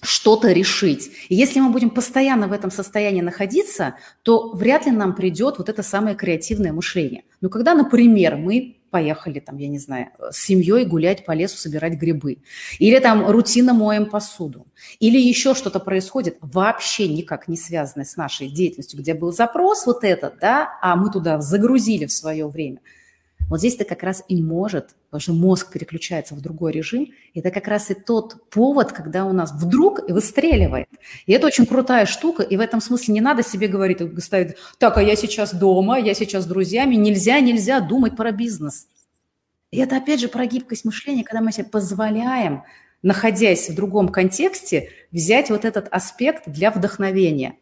что-то решить. И если мы будем постоянно в этом состоянии находиться, то вряд ли нам придет вот это самое креативное мышление. Но когда, например, мы поехали, там, я не знаю, с семьей гулять по лесу, собирать грибы. Или там рутинно моем посуду. Или еще что-то происходит, вообще никак не связанное с нашей деятельностью, где был запрос вот этот, да, а мы туда загрузили в свое время. Вот здесь-то как раз и может, потому что мозг переключается в другой режим, и это как раз и тот повод, когда у нас вдруг выстреливает. И это очень крутая штука, и в этом смысле не надо себе говорить, ставить, так, а я сейчас дома, я сейчас с друзьями, нельзя, нельзя думать про бизнес. И это опять же про гибкость мышления, когда мы себе позволяем, находясь в другом контексте, взять вот этот аспект для вдохновения.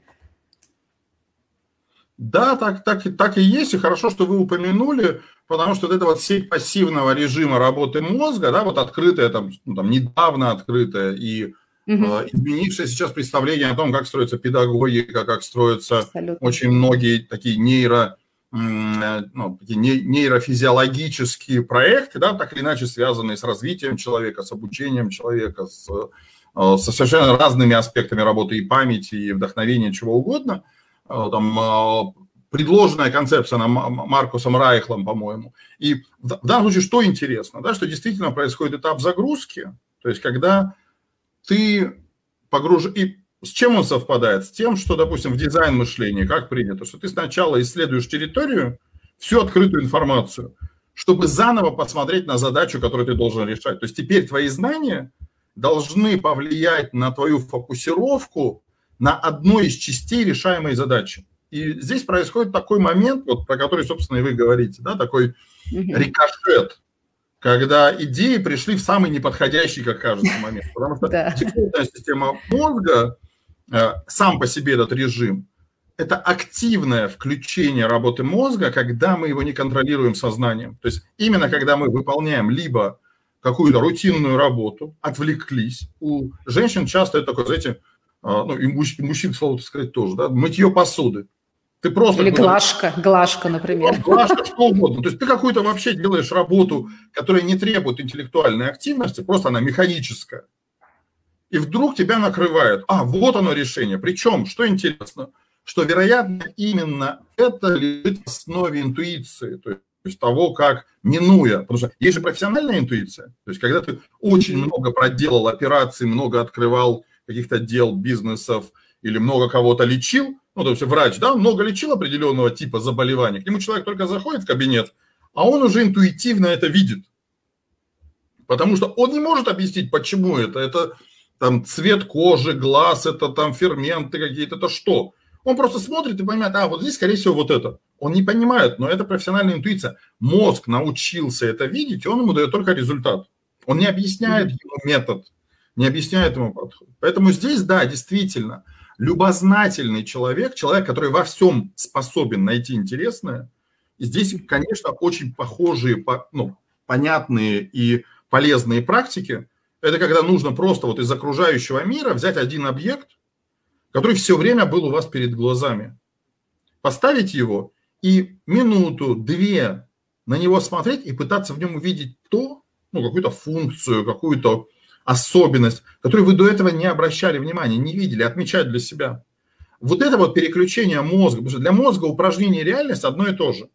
Да, так, так, так и есть, и хорошо, что вы упомянули, потому что вот эта вот сеть пассивного режима работы мозга, да, вот открытая, там, ну, там недавно открытая и угу. э, изменившее сейчас представление о том, как строится педагогика, как строятся Абсолютно. очень многие такие нейро ну, нейрофизиологические проекты, да, так или иначе связанные с развитием человека, с обучением человека, с, э, со совершенно разными аспектами работы и памяти, и вдохновения, чего угодно, там, предложенная концепция на Маркусом Райхлом, по-моему. И в данном случае что интересно, да, что действительно происходит этап загрузки, то есть когда ты погруж... И с чем он совпадает? С тем, что, допустим, в дизайн мышления, как принято, что ты сначала исследуешь территорию, всю открытую информацию, чтобы заново посмотреть на задачу, которую ты должен решать. То есть теперь твои знания должны повлиять на твою фокусировку на одной из частей решаемой задачи. И здесь происходит такой момент, вот про который, собственно, и вы говорите, да, такой рикошет, когда идеи пришли в самый неподходящий, как кажется, момент. Потому что [LAUGHS] да. система мозга, э, сам по себе этот режим, это активное включение работы мозга, когда мы его не контролируем сознанием. То есть именно когда мы выполняем либо какую-то рутинную работу, отвлеклись. У женщин часто это такое, знаете, ну и мужчин, слово сказать, тоже, да, мытье посуды. Ты просто... Или глажка, глажка, например. Ну, глажка, что угодно. То есть ты какую-то вообще делаешь работу, которая не требует интеллектуальной активности, просто она механическая. И вдруг тебя накрывает. А, вот оно решение. Причем, что интересно, что, вероятно, именно это лежит в основе интуиции. То есть того, как минуя, потому что есть же профессиональная интуиция, то есть когда ты очень много проделал операций, много открывал каких-то дел, бизнесов или много кого-то лечил, ну, то есть врач, да, много лечил определенного типа заболеваний, к нему человек только заходит в кабинет, а он уже интуитивно это видит. Потому что он не может объяснить, почему это. Это там цвет кожи, глаз, это там ферменты какие-то, это что? Он просто смотрит и понимает, а вот здесь, скорее всего, вот это. Он не понимает, но это профессиональная интуиция. Мозг научился это видеть, и он ему дает только результат. Он не объясняет ему метод, не объясняет ему подход. Поэтому здесь, да, действительно, любознательный человек, человек, который во всем способен найти интересное, здесь, конечно, очень похожие, ну, понятные и полезные практики. Это когда нужно просто вот из окружающего мира взять один объект, который все время был у вас перед глазами, поставить его и минуту, две на него смотреть и пытаться в нем увидеть то, ну, какую-то функцию, какую-то особенность, которую вы до этого не обращали внимания, не видели, отмечать для себя. Вот это вот переключение мозга, потому что для мозга упражнение реальность одно и то же.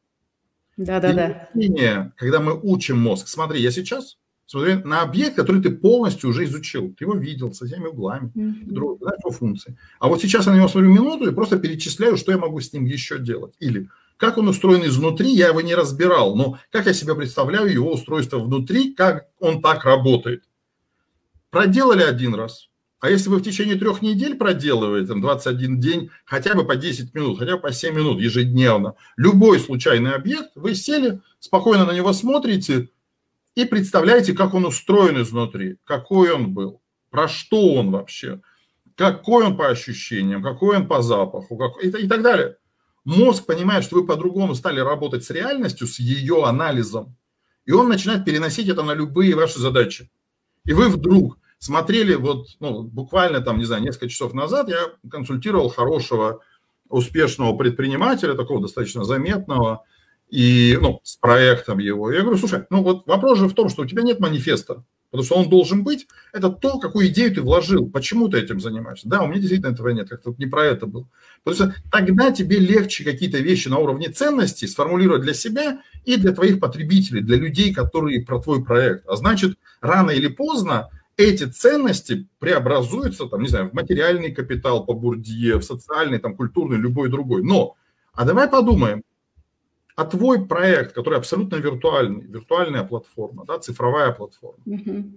Да, да, да. Когда мы учим мозг, смотри, я сейчас смотрю на объект, который ты полностью уже изучил, ты его видел со всеми углами, mm-hmm. знаешь его функции. А вот сейчас я на него смотрю минуту и просто перечисляю, что я могу с ним еще делать. Или как он устроен изнутри, я его не разбирал, но как я себе представляю его устройство внутри, как он так работает. Проделали один раз. А если вы в течение трех недель проделываете, там, 21 день, хотя бы по 10 минут, хотя бы по 7 минут ежедневно, любой случайный объект, вы сели, спокойно на него смотрите и представляете, как он устроен изнутри, какой он был, про что он вообще, какой он по ощущениям, какой он по запаху как, и, и так далее. Мозг понимает, что вы по-другому стали работать с реальностью, с ее анализом, и он начинает переносить это на любые ваши задачи. И вы вдруг смотрели, вот ну, буквально там, не знаю, несколько часов назад я консультировал хорошего, успешного предпринимателя, такого достаточно заметного, и, ну, с проектом его. Я говорю, слушай, ну вот вопрос же в том, что у тебя нет манифеста, потому что он должен быть. Это то, какую идею ты вложил, почему ты этим занимаешься. Да, у меня действительно этого нет, как-то не про это был. Потому что тогда тебе легче какие-то вещи на уровне ценностей сформулировать для себя и для твоих потребителей, для людей, которые про твой проект. А значит, рано или поздно эти ценности преобразуются, там, не знаю, в материальный капитал по Бурдье, в социальный, там, культурный, любой другой. Но, а давай подумаем, а твой проект, который абсолютно виртуальный, виртуальная платформа, да, цифровая платформа, угу.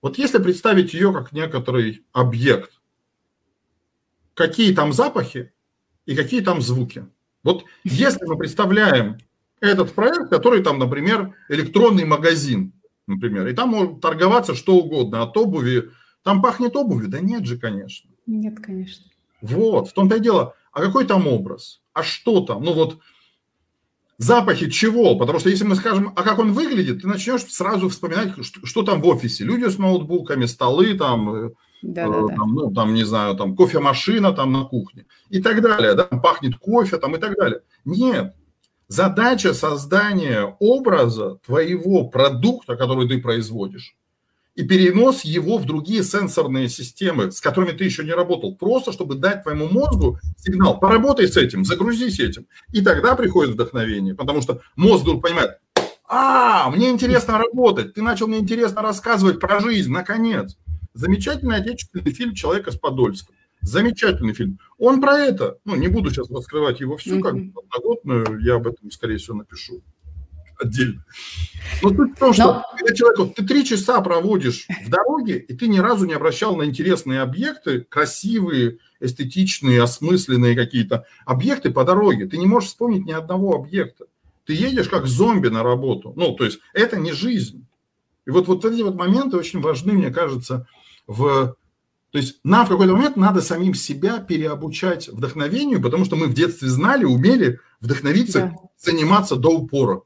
вот если представить ее как некоторый объект, какие там запахи и какие там звуки. Вот если мы представляем этот проект, который там, например, электронный магазин, например, и там может торговаться что угодно, от обуви, там пахнет обувью? Да нет же, конечно. Нет, конечно. Вот, в том-то и дело. А какой там образ? А что там? Ну вот запахи чего? Потому что если мы скажем, а как он выглядит, ты начнешь сразу вспоминать, что, что там в офисе. Люди с ноутбуками, столы там, э, да, э, да, там, ну, там, не знаю, там кофемашина там на кухне и так далее, да, пахнет кофе там и так далее. Нет, Задача создания образа твоего продукта, который ты производишь, и перенос его в другие сенсорные системы, с которыми ты еще не работал, просто чтобы дать твоему мозгу сигнал, поработай с этим, загрузись этим. И тогда приходит вдохновение, потому что мозг вдруг понимает, а, мне интересно работать, ты начал мне интересно рассказывать про жизнь, наконец. Замечательный отечественный фильм «Человека с Подольска». Замечательный фильм. Он про это. Ну, не буду сейчас раскрывать его всю, как одногодную, я об этом, скорее всего, напишу отдельно. Но суть в том, что Но... когда человек, ты три часа проводишь в дороге, и ты ни разу не обращал на интересные объекты, красивые, эстетичные, осмысленные какие-то объекты по дороге. Ты не можешь вспомнить ни одного объекта. Ты едешь как зомби на работу. Ну, то есть это не жизнь. И вот, вот эти вот моменты очень важны, мне кажется, в... То есть нам в какой-то момент надо самим себя переобучать вдохновению, потому что мы в детстве знали, умели вдохновиться, да. заниматься до упора.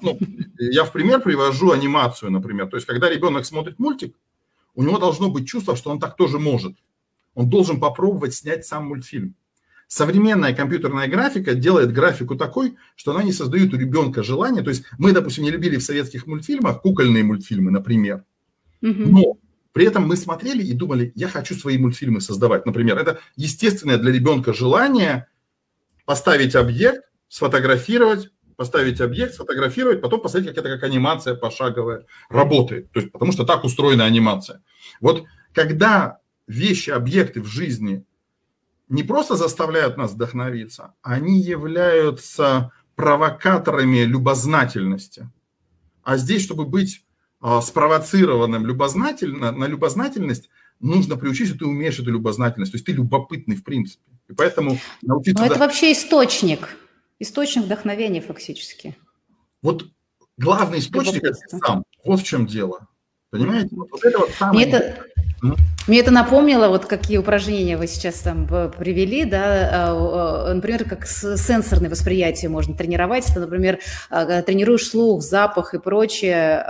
Ну, я в пример привожу анимацию, например. То есть, когда ребенок смотрит мультик, у него должно быть чувство, что он так тоже может. Он должен попробовать снять сам мультфильм. Современная компьютерная графика делает графику такой, что она не создает у ребенка желания. То есть мы, допустим, не любили в советских мультфильмах кукольные мультфильмы, например. Но при этом мы смотрели и думали, я хочу свои мультфильмы создавать. Например, это естественное для ребенка желание поставить объект, сфотографировать, поставить объект, сфотографировать, потом посмотреть, как это как анимация пошаговая работает. То есть, потому что так устроена анимация. Вот когда вещи, объекты в жизни не просто заставляют нас вдохновиться, они являются провокаторами любознательности. А здесь, чтобы быть а, спровоцированным любознательно, на любознательность, нужно приучить, что ты умеешь эту любознательность. То есть ты любопытный в принципе. И поэтому научиться... Но это вообще источник. Источник вдохновения фактически. Вот главный источник – это сам. Вот в чем дело. Понимаете? Вот, вот это вот самое... Мне это, мне это напомнило, вот какие упражнения вы сейчас там привели, да, а, например, как сенсорное восприятие можно тренировать. Это, например, тренируешь слух, запах и прочее.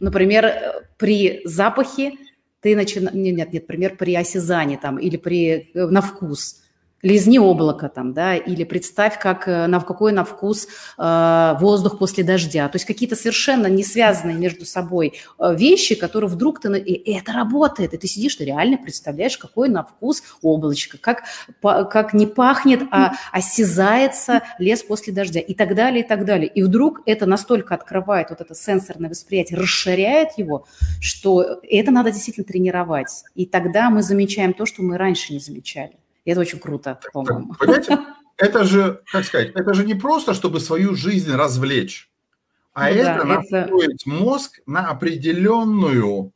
Например, при запахе ты начинаешь... Нет, нет, нет, например, при осязании там или при... Э, на вкус – лизни облако там, да, или представь, как, э, на, какой на вкус э, воздух после дождя. То есть какие-то совершенно не связанные между собой э, вещи, которые вдруг ты... И это работает, и ты сидишь, ты реально представляешь, какой на вкус облачко, как, как не пахнет, а осязается лес после дождя и так далее, и так далее. И вдруг это настолько открывает вот это сенсорное восприятие, расширяет его, что это надо действительно тренировать. И тогда мы замечаем то, что мы раньше не замечали. И это очень круто, по-моему. Понимаете, [LAUGHS] это же, как сказать, это же не просто, чтобы свою жизнь развлечь, а ну, это да, настроить это... мозг на определенную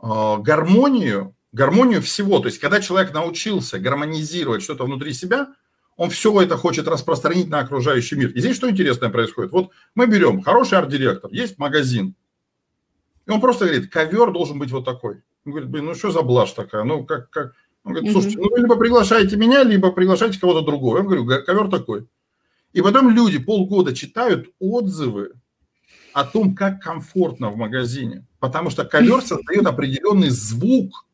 э, гармонию, гармонию всего. То есть, когда человек научился гармонизировать что-то внутри себя, он все это хочет распространить на окружающий мир. И здесь что интересное происходит? Вот мы берем хороший арт-директор, есть магазин, и он просто говорит, ковер должен быть вот такой. Он говорит, блин, ну что за блажь такая? Ну, как, как, он говорит, слушайте, ну вы либо приглашаете меня, либо приглашайте кого-то другого. Я говорю, ковер такой. И потом люди полгода читают отзывы о том, как комфортно в магазине. Потому что ковер [LAUGHS] создает определенный звук.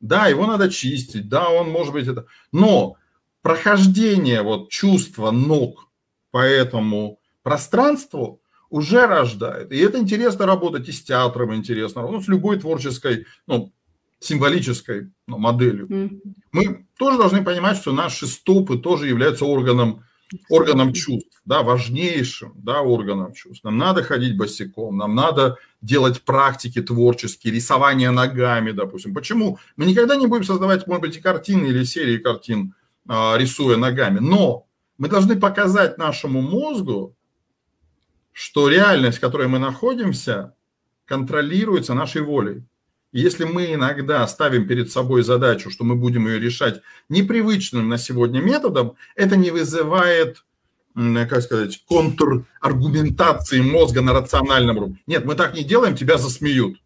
Да, его надо чистить, да, он может быть это. Но прохождение вот чувства ног по этому пространству уже рождает. И это интересно работать и с театром, интересно, ну, с любой творческой, ну, символической ну, моделью. Mm-hmm. Мы тоже должны понимать, что наши стопы тоже являются органом, органом чувств, да, важнейшим да, органом чувств. Нам надо ходить босиком, нам надо делать практики творческие, рисование ногами, допустим. Почему? Мы никогда не будем создавать, может быть, и картины или серии картин, а, рисуя ногами, но мы должны показать нашему мозгу, что реальность, в которой мы находимся, контролируется нашей волей. Если мы иногда ставим перед собой задачу, что мы будем ее решать непривычным на сегодня методом, это не вызывает, как сказать, контраргументации мозга на рациональном уровне. Нет, мы так не делаем, тебя засмеют.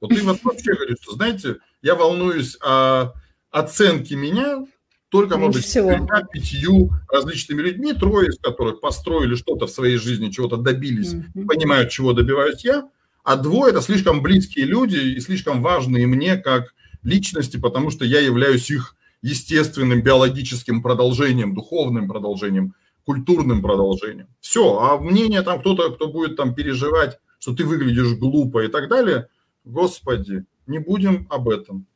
Вот ты вот вообще говоришь, что, знаете, я волнуюсь о оценке меня только, может быть, тремя, пятью различными людьми, трое из которых построили что-то в своей жизни, чего-то добились, mm-hmm. понимают, чего добиваюсь я – а двое – это слишком близкие люди и слишком важные мне как личности, потому что я являюсь их естественным биологическим продолжением, духовным продолжением, культурным продолжением. Все, а мнение там кто-то, кто будет там переживать что ты выглядишь глупо и так далее, господи, не будем об этом.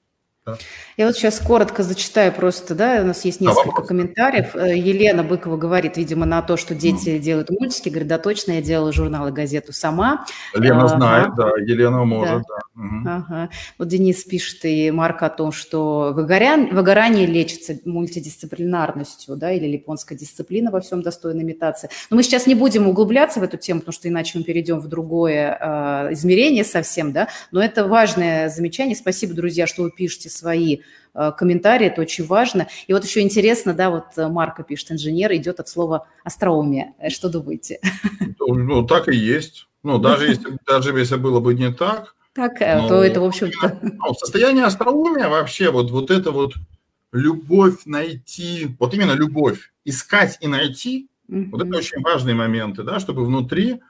Да. Я вот сейчас коротко зачитаю просто, да, у нас есть несколько комментариев. Э, Елена Быкова говорит, видимо, на то, что дети mm. делают мультики, говорит, да, точно, я делала журнал и газету сама. Лена а, знает, а, да, Елена может, да. да. Угу. Ага. Вот Денис пишет и Марк о том, что выгорян, выгорание лечится мультидисциплинарностью, да, или японская дисциплина во всем достойна имитации. Но мы сейчас не будем углубляться в эту тему, потому что иначе мы перейдем в другое э, измерение совсем, да, но это важное замечание. Спасибо, друзья, что вы пишете свои э, комментарии, это очень важно. И вот еще интересно, да, вот э, Марка пишет, инженер идет от слова остроумие. Э, что думаете? Ну, ну, так и есть. Ну, даже если, даже если было бы не так, так, но, то это, в общем-то... Ну, состояние остроумия вообще, вот, вот это вот любовь найти, вот именно любовь, искать и найти, mm-hmm. вот это очень важные моменты, да, чтобы внутри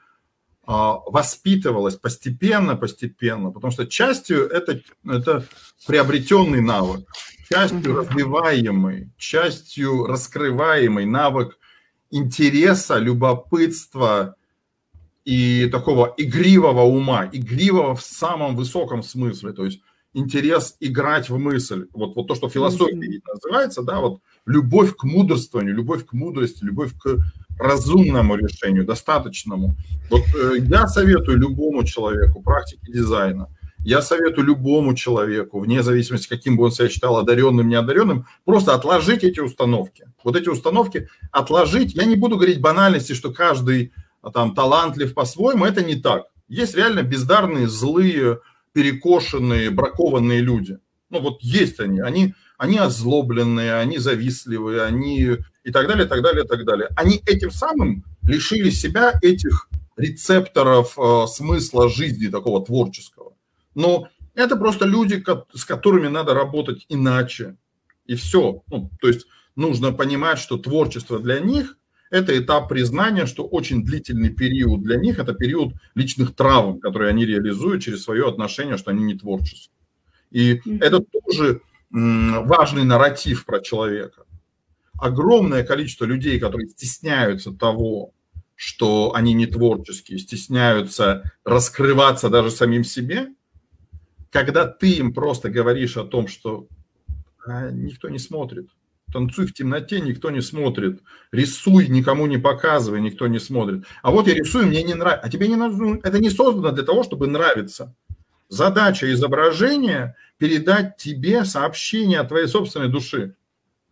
воспитывалось постепенно, постепенно, потому что частью это, это приобретенный навык, частью развиваемый, частью раскрываемый навык интереса, любопытства и такого игривого ума, игривого в самом высоком смысле, то есть интерес играть в мысль. Вот, вот то, что философия называется, да, вот любовь к мудрствованию, любовь к мудрости, любовь к разумному решению, достаточному. Вот э, я советую любому человеку практике дизайна, я советую любому человеку, вне зависимости, каким бы он себя считал, одаренным, неодаренным, просто отложить эти установки. Вот эти установки отложить. Я не буду говорить банальности, что каждый а, там талантлив по-своему, это не так. Есть реально бездарные, злые, перекошенные, бракованные люди. Ну вот есть они. Они они озлобленные, они завистливые, они и так далее, и так далее, и так далее. Они этим самым лишили себя этих рецепторов э, смысла жизни такого творческого. Но это просто люди, с которыми надо работать иначе. И все. Ну, то есть нужно понимать, что творчество для них – это этап признания, что очень длительный период для них – это период личных травм, которые они реализуют через свое отношение, что они не творческие. И mm-hmm. это тоже важный нарратив про человека. Огромное количество людей, которые стесняются того, что они не творческие, стесняются раскрываться даже самим себе, когда ты им просто говоришь о том, что а, никто не смотрит, танцуй в темноте, никто не смотрит, рисуй, никому не показывай, никто не смотрит. А вот я рисую, мне не нравится. А тебе не нужно, ну, это не создано для того, чтобы нравиться. Задача изображения – передать тебе сообщение от твоей собственной души.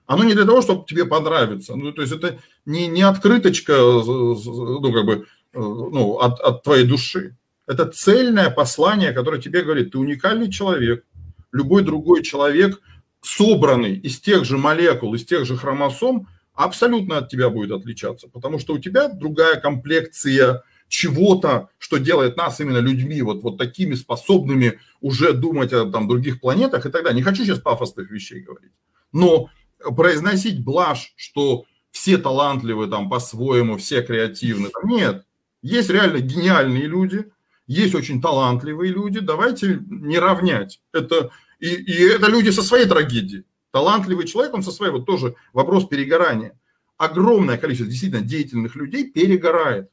Оно не для того, чтобы тебе понравиться. Ну, то есть это не, не открыточка ну, как бы, э, ну, от, от твоей души. Это цельное послание, которое тебе говорит, ты уникальный человек. Любой другой человек, собранный из тех же молекул, из тех же хромосом, абсолютно от тебя будет отличаться, потому что у тебя другая комплекция чего-то, что делает нас именно людьми, вот, вот такими способными уже думать о там, других планетах и так далее. Не хочу сейчас пафосных вещей говорить, но произносить блажь, что все талантливы там по-своему, все креативны, там, нет. Есть реально гениальные люди, есть очень талантливые люди, давайте не равнять. Это, и, и это люди со своей трагедией. Талантливый человек, он со своей, вот тоже вопрос перегорания. Огромное количество действительно деятельных людей перегорает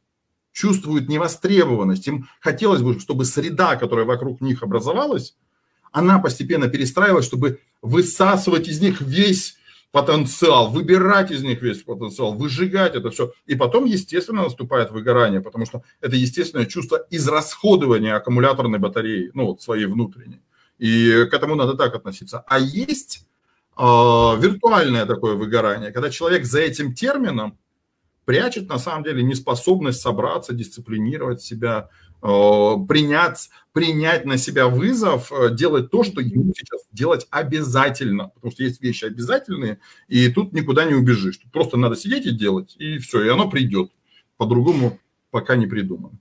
чувствуют невостребованность. Им хотелось бы, чтобы среда, которая вокруг них образовалась, она постепенно перестраивалась, чтобы высасывать из них весь потенциал, выбирать из них весь потенциал, выжигать это все. И потом, естественно, наступает выгорание, потому что это естественное чувство израсходования аккумуляторной батареи, ну вот своей внутренней. И к этому надо так относиться. А есть э, виртуальное такое выгорание, когда человек за этим термином прячет на самом деле неспособность собраться, дисциплинировать себя, э, принять, принять на себя вызов, э, делать то, что ему сейчас делать обязательно, потому что есть вещи обязательные, и тут никуда не убежишь. Тут просто надо сидеть и делать, и все, и оно придет. По-другому пока не придумано.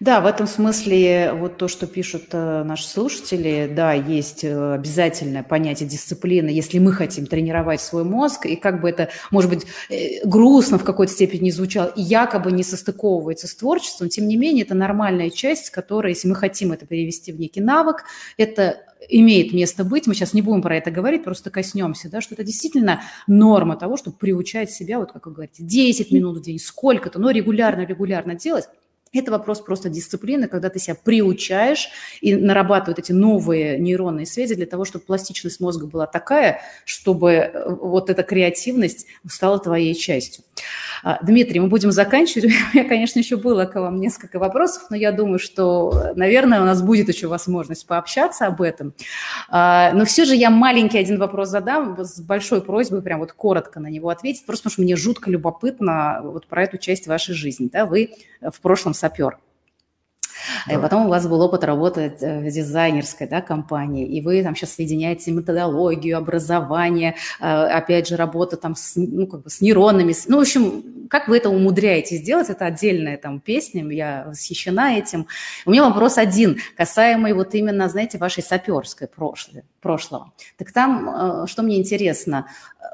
Да, в этом смысле вот то, что пишут э, наши слушатели, да, есть э, обязательное понятие дисциплины, если мы хотим тренировать свой мозг, и как бы это, может быть, э, грустно в какой-то степени не звучало, и якобы не состыковывается с творчеством, тем не менее, это нормальная часть, которая, если мы хотим это перевести в некий навык, это имеет место быть, мы сейчас не будем про это говорить, просто коснемся, да, что это действительно норма того, чтобы приучать себя, вот как вы говорите, 10 минут в день, сколько-то, но регулярно-регулярно делать, Это вопрос просто дисциплины, когда ты себя приучаешь и нарабатывают эти новые нейронные связи для того, чтобы пластичность мозга была такая, чтобы э, вот эта креативность стала твоей частью. А, Дмитрий, мы будем заканчивать. [LAUGHS] У меня, конечно, еще было к вам несколько вопросов, но я думаю, что, наверное, у нас будет еще возможность пообщаться об этом. А, но все же я маленький один вопрос задам с большой просьбой прям вот коротко на него ответить, просто потому что мне жутко любопытно вот про эту часть вашей жизни. Да? Вы в прошлом сапер. Да. И потом у вас был опыт работы э, в дизайнерской да, компании, и вы там сейчас соединяете методологию, образование, э, опять же, работа там с, ну, как бы с нейронами. Ну, в общем, как вы это умудряетесь сделать? Это отдельная там песня, я восхищена этим. У меня вопрос один, касаемый вот именно, знаете, вашей саперской прошлой, прошлого. Так там, э, что мне интересно,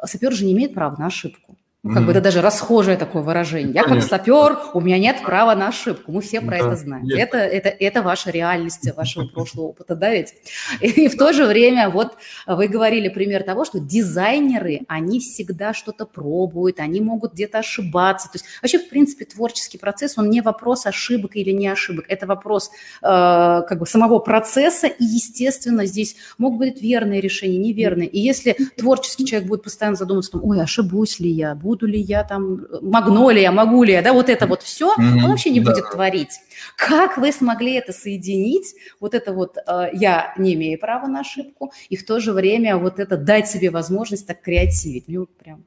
сапер же не имеет права на ошибку. Ну, как mm-hmm. бы это даже расхожее такое выражение. Я как сапер, у меня нет права на ошибку. Мы все про да, это знаем. Это, это, это ваша реальность вашего [LAUGHS] прошлого опыта, да ведь? И, и в то же время, вот вы говорили пример того, что дизайнеры, они всегда что-то пробуют, они могут где-то ошибаться. То есть вообще, в принципе, творческий процесс, он не вопрос ошибок или не ошибок. Это вопрос э, как бы самого процесса, и, естественно, здесь могут быть верные решения, неверные. И если творческий человек будет постоянно задумываться, ой, ошибусь ли я, буду буду ли я там, магнолия, могу ли я, да, вот это вот все, mm-hmm. он вообще не да. будет творить. Как вы смогли это соединить, вот это вот э, я не имею права на ошибку, и в то же время вот это дать себе возможность так креативить? Мне прям...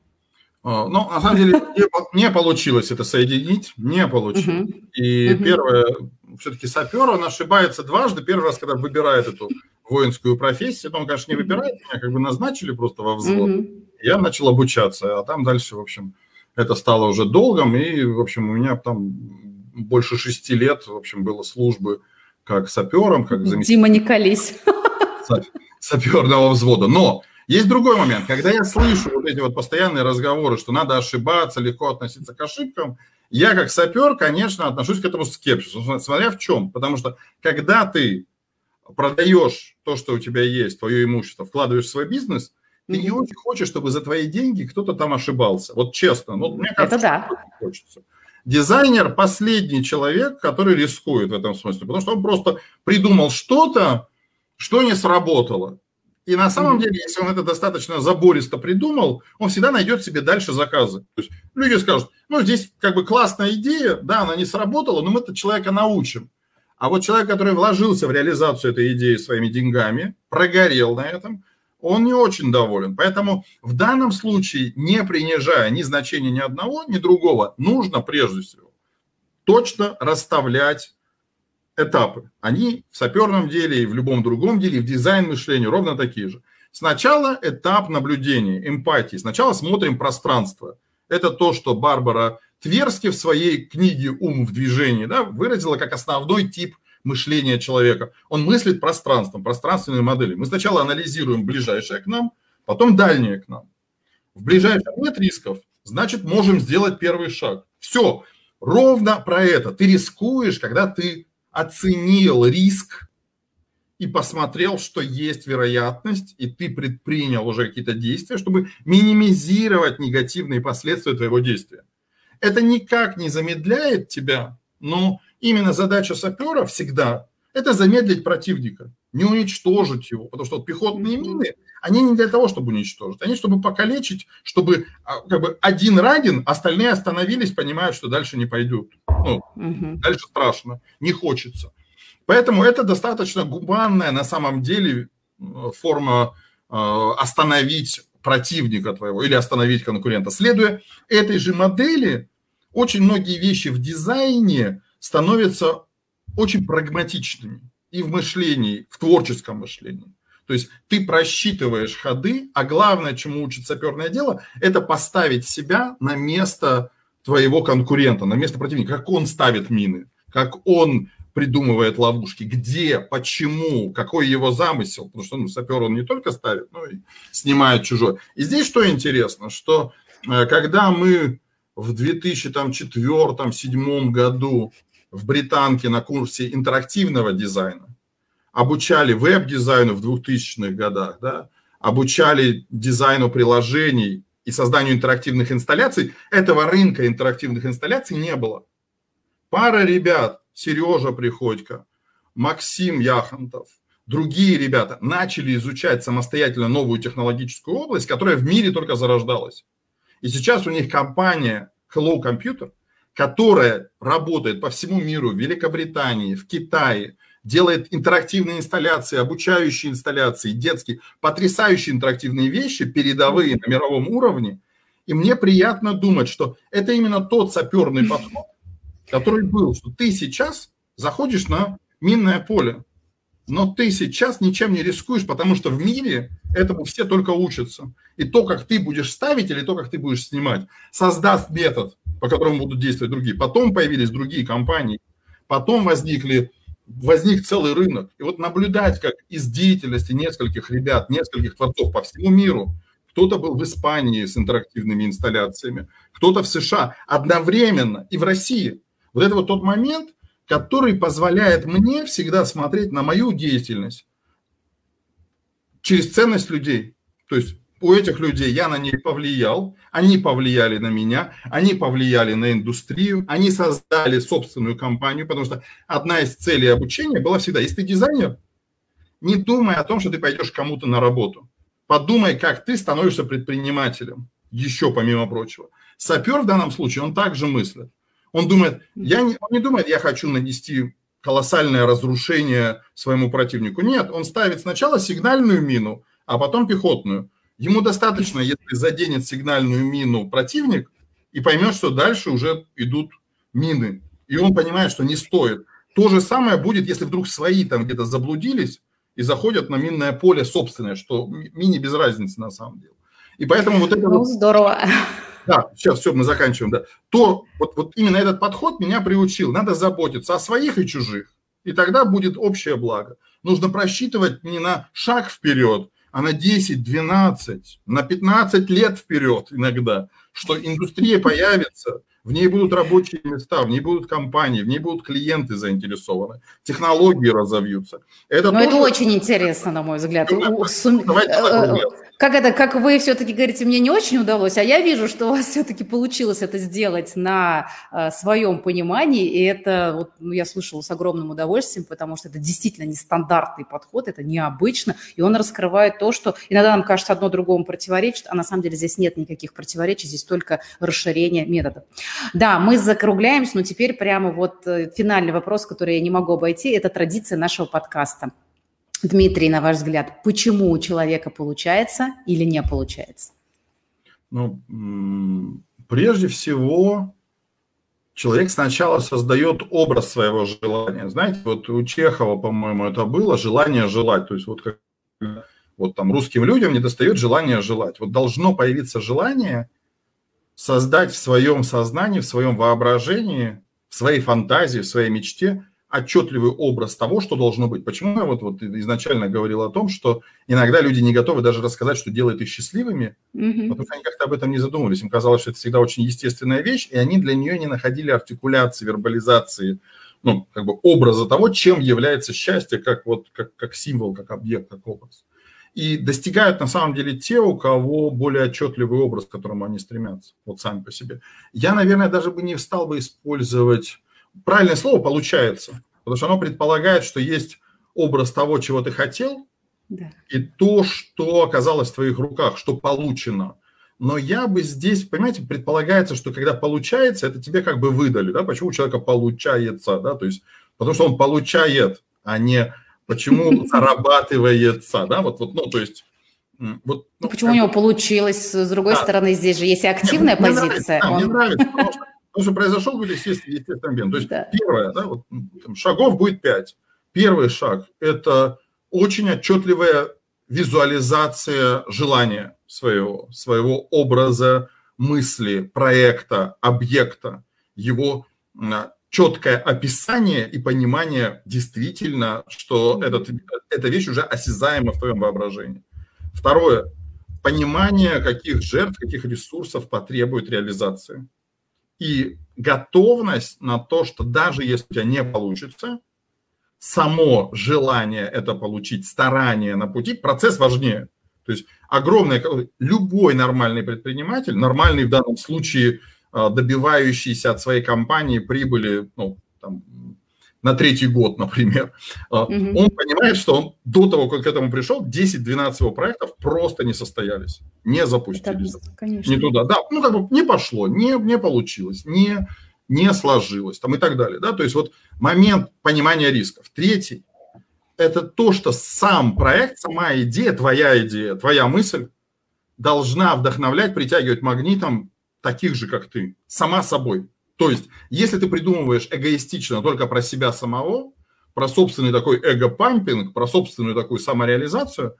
А, ну, на самом деле, не, не получилось это соединить, не получилось. Uh-huh. И uh-huh. первое, все-таки сапер, он ошибается дважды. Первый раз, когда выбирает эту воинскую профессию, но он, конечно, не выбирает, меня как бы назначили просто во взвод. Uh-huh. Я начал обучаться, а там дальше, в общем, это стало уже долгом, и, в общем, у меня там больше шести лет, в общем, было службы как сапером, как заместителем. Дима, не колись. Саперного взвода. Но есть другой момент. Когда я слышу вот эти вот постоянные разговоры, что надо ошибаться, легко относиться к ошибкам, я как сапер, конечно, отношусь к этому скепсису, смотря в чем. Потому что когда ты продаешь то, что у тебя есть, твое имущество, вкладываешь в свой бизнес – ты не очень хочешь, чтобы за твои деньги кто-то там ошибался. Вот честно. Ну, мне кажется, Это да. хочется. Дизайнер – последний человек, который рискует в этом смысле, потому что он просто придумал что-то, что не сработало. И на самом деле, если он это достаточно забористо придумал, он всегда найдет себе дальше заказы. То есть люди скажут, ну, здесь как бы классная идея, да, она не сработала, но мы этого человека научим. А вот человек, который вложился в реализацию этой идеи своими деньгами, прогорел на этом – он не очень доволен. Поэтому в данном случае, не принижая ни значения ни одного, ни другого, нужно прежде всего точно расставлять этапы. Они в саперном деле и в любом другом деле, и в дизайн мышления ровно такие же. Сначала этап наблюдения, эмпатии. Сначала смотрим пространство. Это то, что Барбара Тверски в своей книге «Ум в движении» да, выразила как основной тип мышления человека. Он мыслит пространством, пространственной модели. Мы сначала анализируем ближайшее к нам, потом дальнее к нам. В ближайшем нет рисков, значит, можем сделать первый шаг. Все, ровно про это. Ты рискуешь, когда ты оценил риск и посмотрел, что есть вероятность, и ты предпринял уже какие-то действия, чтобы минимизировать негативные последствия твоего действия. Это никак не замедляет тебя, но Именно задача сапера всегда – это замедлить противника, не уничтожить его, потому что пехотные мины, они не для того, чтобы уничтожить, они чтобы покалечить, чтобы а, как бы один ранен, остальные остановились, понимают, что дальше не пойдут. Ну, угу. Дальше страшно, не хочется. Поэтому это достаточно гуманная на самом деле форма э, остановить противника твоего или остановить конкурента. Следуя этой же модели, очень многие вещи в дизайне становятся очень прагматичными и в мышлении, в творческом мышлении. То есть ты просчитываешь ходы, а главное, чему учит саперное дело, это поставить себя на место твоего конкурента, на место противника, как он ставит мины, как он придумывает ловушки, где, почему, какой его замысел, потому что ну, сапер он не только ставит, но и снимает чужой. И здесь что интересно, что э, когда мы в 2004-2007 году в Британке на курсе интерактивного дизайна, обучали веб-дизайну в 2000-х годах, да, обучали дизайну приложений и созданию интерактивных инсталляций, этого рынка интерактивных инсталляций не было. пара ребят, Сережа Приходько, Максим Яхонтов, другие ребята начали изучать самостоятельно новую технологическую область, которая в мире только зарождалась. И сейчас у них компания Hello Computer, которая работает по всему миру, в Великобритании, в Китае, делает интерактивные инсталляции, обучающие инсталляции, детские, потрясающие интерактивные вещи, передовые на мировом уровне. И мне приятно думать, что это именно тот саперный подход, который был, что ты сейчас заходишь на минное поле, но ты сейчас ничем не рискуешь, потому что в мире этому все только учатся. И то, как ты будешь ставить или то, как ты будешь снимать, создаст метод, по которому будут действовать другие. Потом появились другие компании, потом возникли, возник целый рынок. И вот наблюдать, как из деятельности нескольких ребят, нескольких творцов по всему миру, кто-то был в Испании с интерактивными инсталляциями, кто-то в США, одновременно и в России. Вот это вот тот момент, который позволяет мне всегда смотреть на мою деятельность через ценность людей. То есть у этих людей я на них повлиял, они повлияли на меня, они повлияли на индустрию, они создали собственную компанию, потому что одна из целей обучения была всегда, если ты дизайнер, не думай о том, что ты пойдешь кому-то на работу. Подумай, как ты становишься предпринимателем, еще помимо прочего. Сапер в данном случае, он также мыслит. Он думает, я не, он не думает, я хочу нанести колоссальное разрушение своему противнику. Нет, он ставит сначала сигнальную мину, а потом пехотную. Ему достаточно, если заденет сигнальную мину противник и поймет, что дальше уже идут мины. И он понимает, что не стоит. То же самое будет, если вдруг свои там где-то заблудились и заходят на минное поле собственное, что мини без разницы на самом деле. И поэтому вот это... Ну, вот... здорово. Да, сейчас все, мы заканчиваем, да. То вот, вот именно этот подход меня приучил. Надо заботиться о своих и чужих. И тогда будет общее благо. Нужно просчитывать не на шаг вперед, а на 10, 12, на 15 лет вперед иногда, что индустрия появится, в ней будут рабочие места, в ней будут компании, в ней будут клиенты заинтересованы, технологии разовьются. Это, Но тоже... это очень интересно, на мой взгляд. Сум... Давайте как это, как вы все-таки говорите, мне не очень удалось, а я вижу, что у вас все-таки получилось это сделать на э, своем понимании, и это, вот, ну, я слушала с огромным удовольствием, потому что это действительно нестандартный подход, это необычно, и он раскрывает то, что иногда нам кажется одно другому противоречит, а на самом деле здесь нет никаких противоречий, здесь только расширение методов. Да, мы закругляемся, но теперь прямо вот э, финальный вопрос, который я не могу обойти, это традиция нашего подкаста. Дмитрий, на ваш взгляд, почему у человека получается или не получается? Ну, прежде всего, человек сначала создает образ своего желания. Знаете, вот у Чехова, по-моему, это было желание желать. То есть вот как вот там русским людям не достает желания желать. Вот должно появиться желание создать в своем сознании, в своем воображении, в своей фантазии, в своей мечте – отчетливый образ того, что должно быть. Почему я вот, вот изначально говорил о том, что иногда люди не готовы даже рассказать, что делает их счастливыми, mm-hmm. потому что они как-то об этом не задумывались. Им казалось, что это всегда очень естественная вещь, и они для нее не находили артикуляции, вербализации, ну, как бы образа того, чем является счастье, как вот, как, как символ, как объект, как образ. И достигают на самом деле те, у кого более отчетливый образ, к которому они стремятся, вот сами по себе. Я, наверное, даже бы не стал бы использовать правильное слово получается, потому что оно предполагает, что есть образ того, чего ты хотел, да. и то, что оказалось в твоих руках, что получено. Но я бы здесь, понимаете, предполагается, что когда получается, это тебе как бы выдали, да, почему у человека получается, да, то есть, потому что он получает, а не почему [LAUGHS] зарабатывается, да, вот, вот, ну, то есть, вот, ну, почему у него получилось? С другой да. стороны, здесь же есть активная Нет, позиция. Мне нравится, да, он... мне нравится, потому что Потому что произошел какой-то естественный, естественный обмен. То есть да. первое, да, вот, там, шагов будет пять. Первый шаг – это очень отчетливая визуализация желания своего, своего образа, мысли, проекта, объекта, его четкое описание и понимание действительно, что этот, эта вещь уже осязаема в твоем воображении. Второе – понимание, каких жертв, каких ресурсов потребует реализация и готовность на то, что даже если у тебя не получится, само желание это получить, старание на пути, процесс важнее. То есть огромное, любой нормальный предприниматель, нормальный в данном случае добивающийся от своей компании прибыли, ну, на третий год, например, угу. он понимает, что он до того, как к этому пришел, 10-12 его проектов просто не состоялись, не запустились. Это, конечно. Не туда, да, ну как бы не пошло, не, не получилось, не, не сложилось там и так далее. Да? То есть вот момент понимания рисков. Третий – это то, что сам проект, сама идея, твоя идея, твоя мысль должна вдохновлять, притягивать магнитом таких же, как ты, сама собой. То есть, если ты придумываешь эгоистично только про себя самого, про собственный такой эго-пампинг, про собственную такую самореализацию,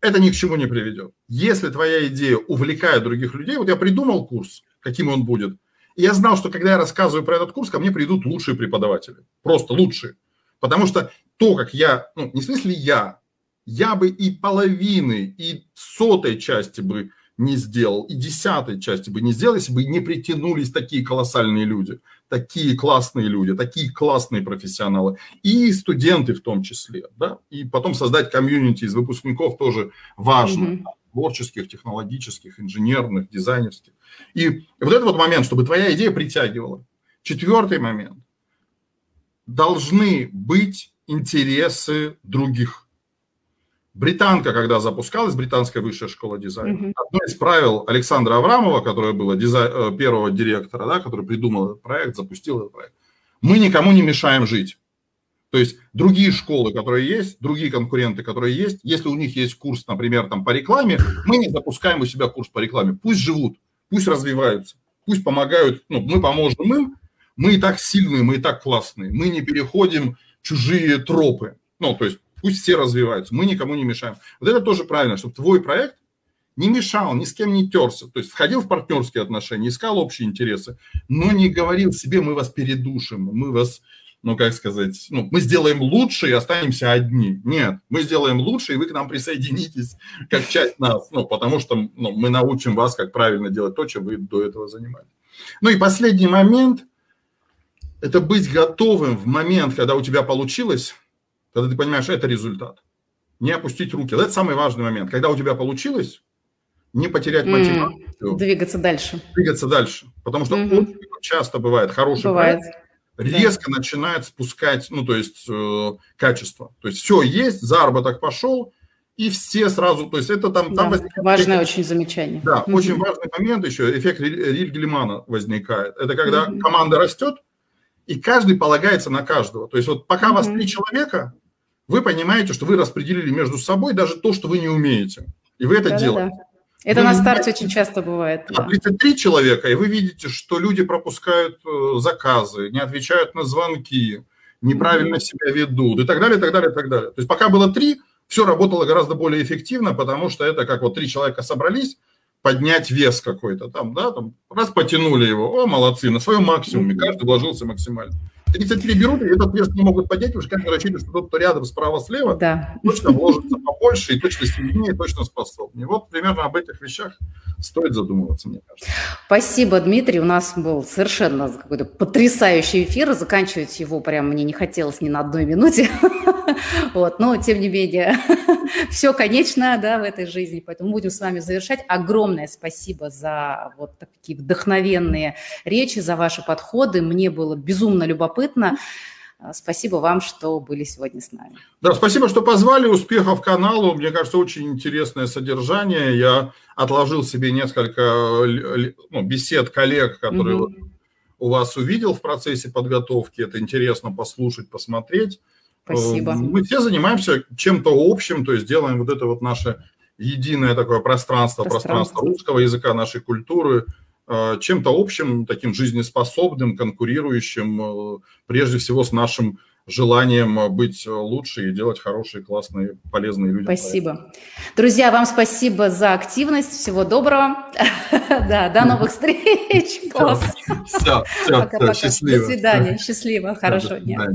это ни к чему не приведет. Если твоя идея увлекает других людей, вот я придумал курс, каким он будет, и я знал, что когда я рассказываю про этот курс, ко мне придут лучшие преподаватели, просто лучшие. Потому что то, как я, ну, не в смысле я, я бы и половины, и сотой части бы не сделал, и десятой части бы не сделал, если бы не притянулись такие колоссальные люди, такие классные люди, такие классные профессионалы, и студенты в том числе, да, и потом создать комьюнити из выпускников тоже важно, mm-hmm. творческих, технологических, инженерных, дизайнерских. И вот этот вот момент, чтобы твоя идея притягивала. Четвертый момент. Должны быть интересы других Британка, когда запускалась, британская высшая школа дизайна, mm-hmm. одно из правил Александра Аврамова, которое было дизай... Э, первого директора, да, который придумал этот проект, запустил этот проект, мы никому не мешаем жить. То есть другие школы, которые есть, другие конкуренты, которые есть, если у них есть курс, например, там по рекламе, мы не запускаем у себя курс по рекламе. Пусть живут, пусть развиваются, пусть помогают, ну, мы поможем им, мы и так сильные, мы и так классные, мы не переходим чужие тропы. Ну, то есть Пусть все развиваются, мы никому не мешаем. Вот это тоже правильно, чтобы твой проект не мешал, ни с кем не терся. То есть входил в партнерские отношения, искал общие интересы, но не говорил себе, мы вас передушим, мы вас, ну, как сказать, ну, мы сделаем лучше и останемся одни. Нет, мы сделаем лучше, и вы к нам присоединитесь как часть нас, ну, потому что ну, мы научим вас, как правильно делать то, чем вы до этого занимались. Ну и последний момент – это быть готовым в момент, когда у тебя получилось, когда ты понимаешь, это результат. Не опустить руки. Это самый важный момент. Когда у тебя получилось, не потерять мотивацию. Mm, двигаться дальше. Двигаться дальше. Потому что mm-hmm. очень часто бывает хороший бывает. проект, резко да. начинает спускать, ну, то есть, э, качество. То есть, все есть, заработок пошел, и все сразу, то есть, это там... Да, там возникает, важное очень замечание. Да, mm-hmm. очень важный момент еще, эффект Рильгельмана возникает. Это когда mm-hmm. команда растет, и каждый полагается на каждого. То есть, вот пока mm-hmm. вас три человека, вы понимаете, что вы распределили между собой даже то, что вы не умеете. И вы это да, делаете. Да, да. Это вы на старте очень часто бывает. Да. 33 человека, и вы видите, что люди пропускают э, заказы, не отвечают на звонки, неправильно mm-hmm. себя ведут и так далее, и так далее, и так далее. То есть пока было три, все работало гораздо более эффективно, потому что это как вот три человека собрались, поднять вес какой-то там, да, там, раз потянули его, о, молодцы, на своем максимуме, каждый вложился максимально. 33 берут, и этот вес не могут поднять, уже как рассчитывают, что тот, кто рядом справа-слева, да. точно вложится побольше, и точно сильнее, и точно способнее. Вот примерно об этих вещах стоит задумываться, мне кажется. Спасибо, Дмитрий. У нас был совершенно какой-то потрясающий эфир. Заканчивать его прям мне не хотелось ни на одной минуте. [LAUGHS] Вот, но, тем не менее, [LAUGHS] все конечно, да, в этой жизни, поэтому будем с вами завершать. Огромное спасибо за вот такие вдохновенные речи, за ваши подходы. Мне было безумно любопытно. Спасибо вам, что были сегодня с нами. Да, спасибо, что позвали. Успехов каналу. Мне кажется, очень интересное содержание. Я отложил себе несколько ну, бесед коллег, которые угу. у вас увидел в процессе подготовки. Это интересно послушать, посмотреть. Спасибо. Э, мы все занимаемся чем-то общим, то есть делаем вот это вот наше единое такое пространство, пространство, пространство русского языка, нашей культуры, э, чем-то общим, таким жизнеспособным, конкурирующим, э, прежде всего с нашим желанием быть лучше и делать хорошие, классные, полезные люди. Спасибо. Друзья, вам спасибо за активность. Всего доброго. [LAUGHS] Да, до новых встреч. Все, все, счастливо. До свидания. Счастливо. Хорошего дня.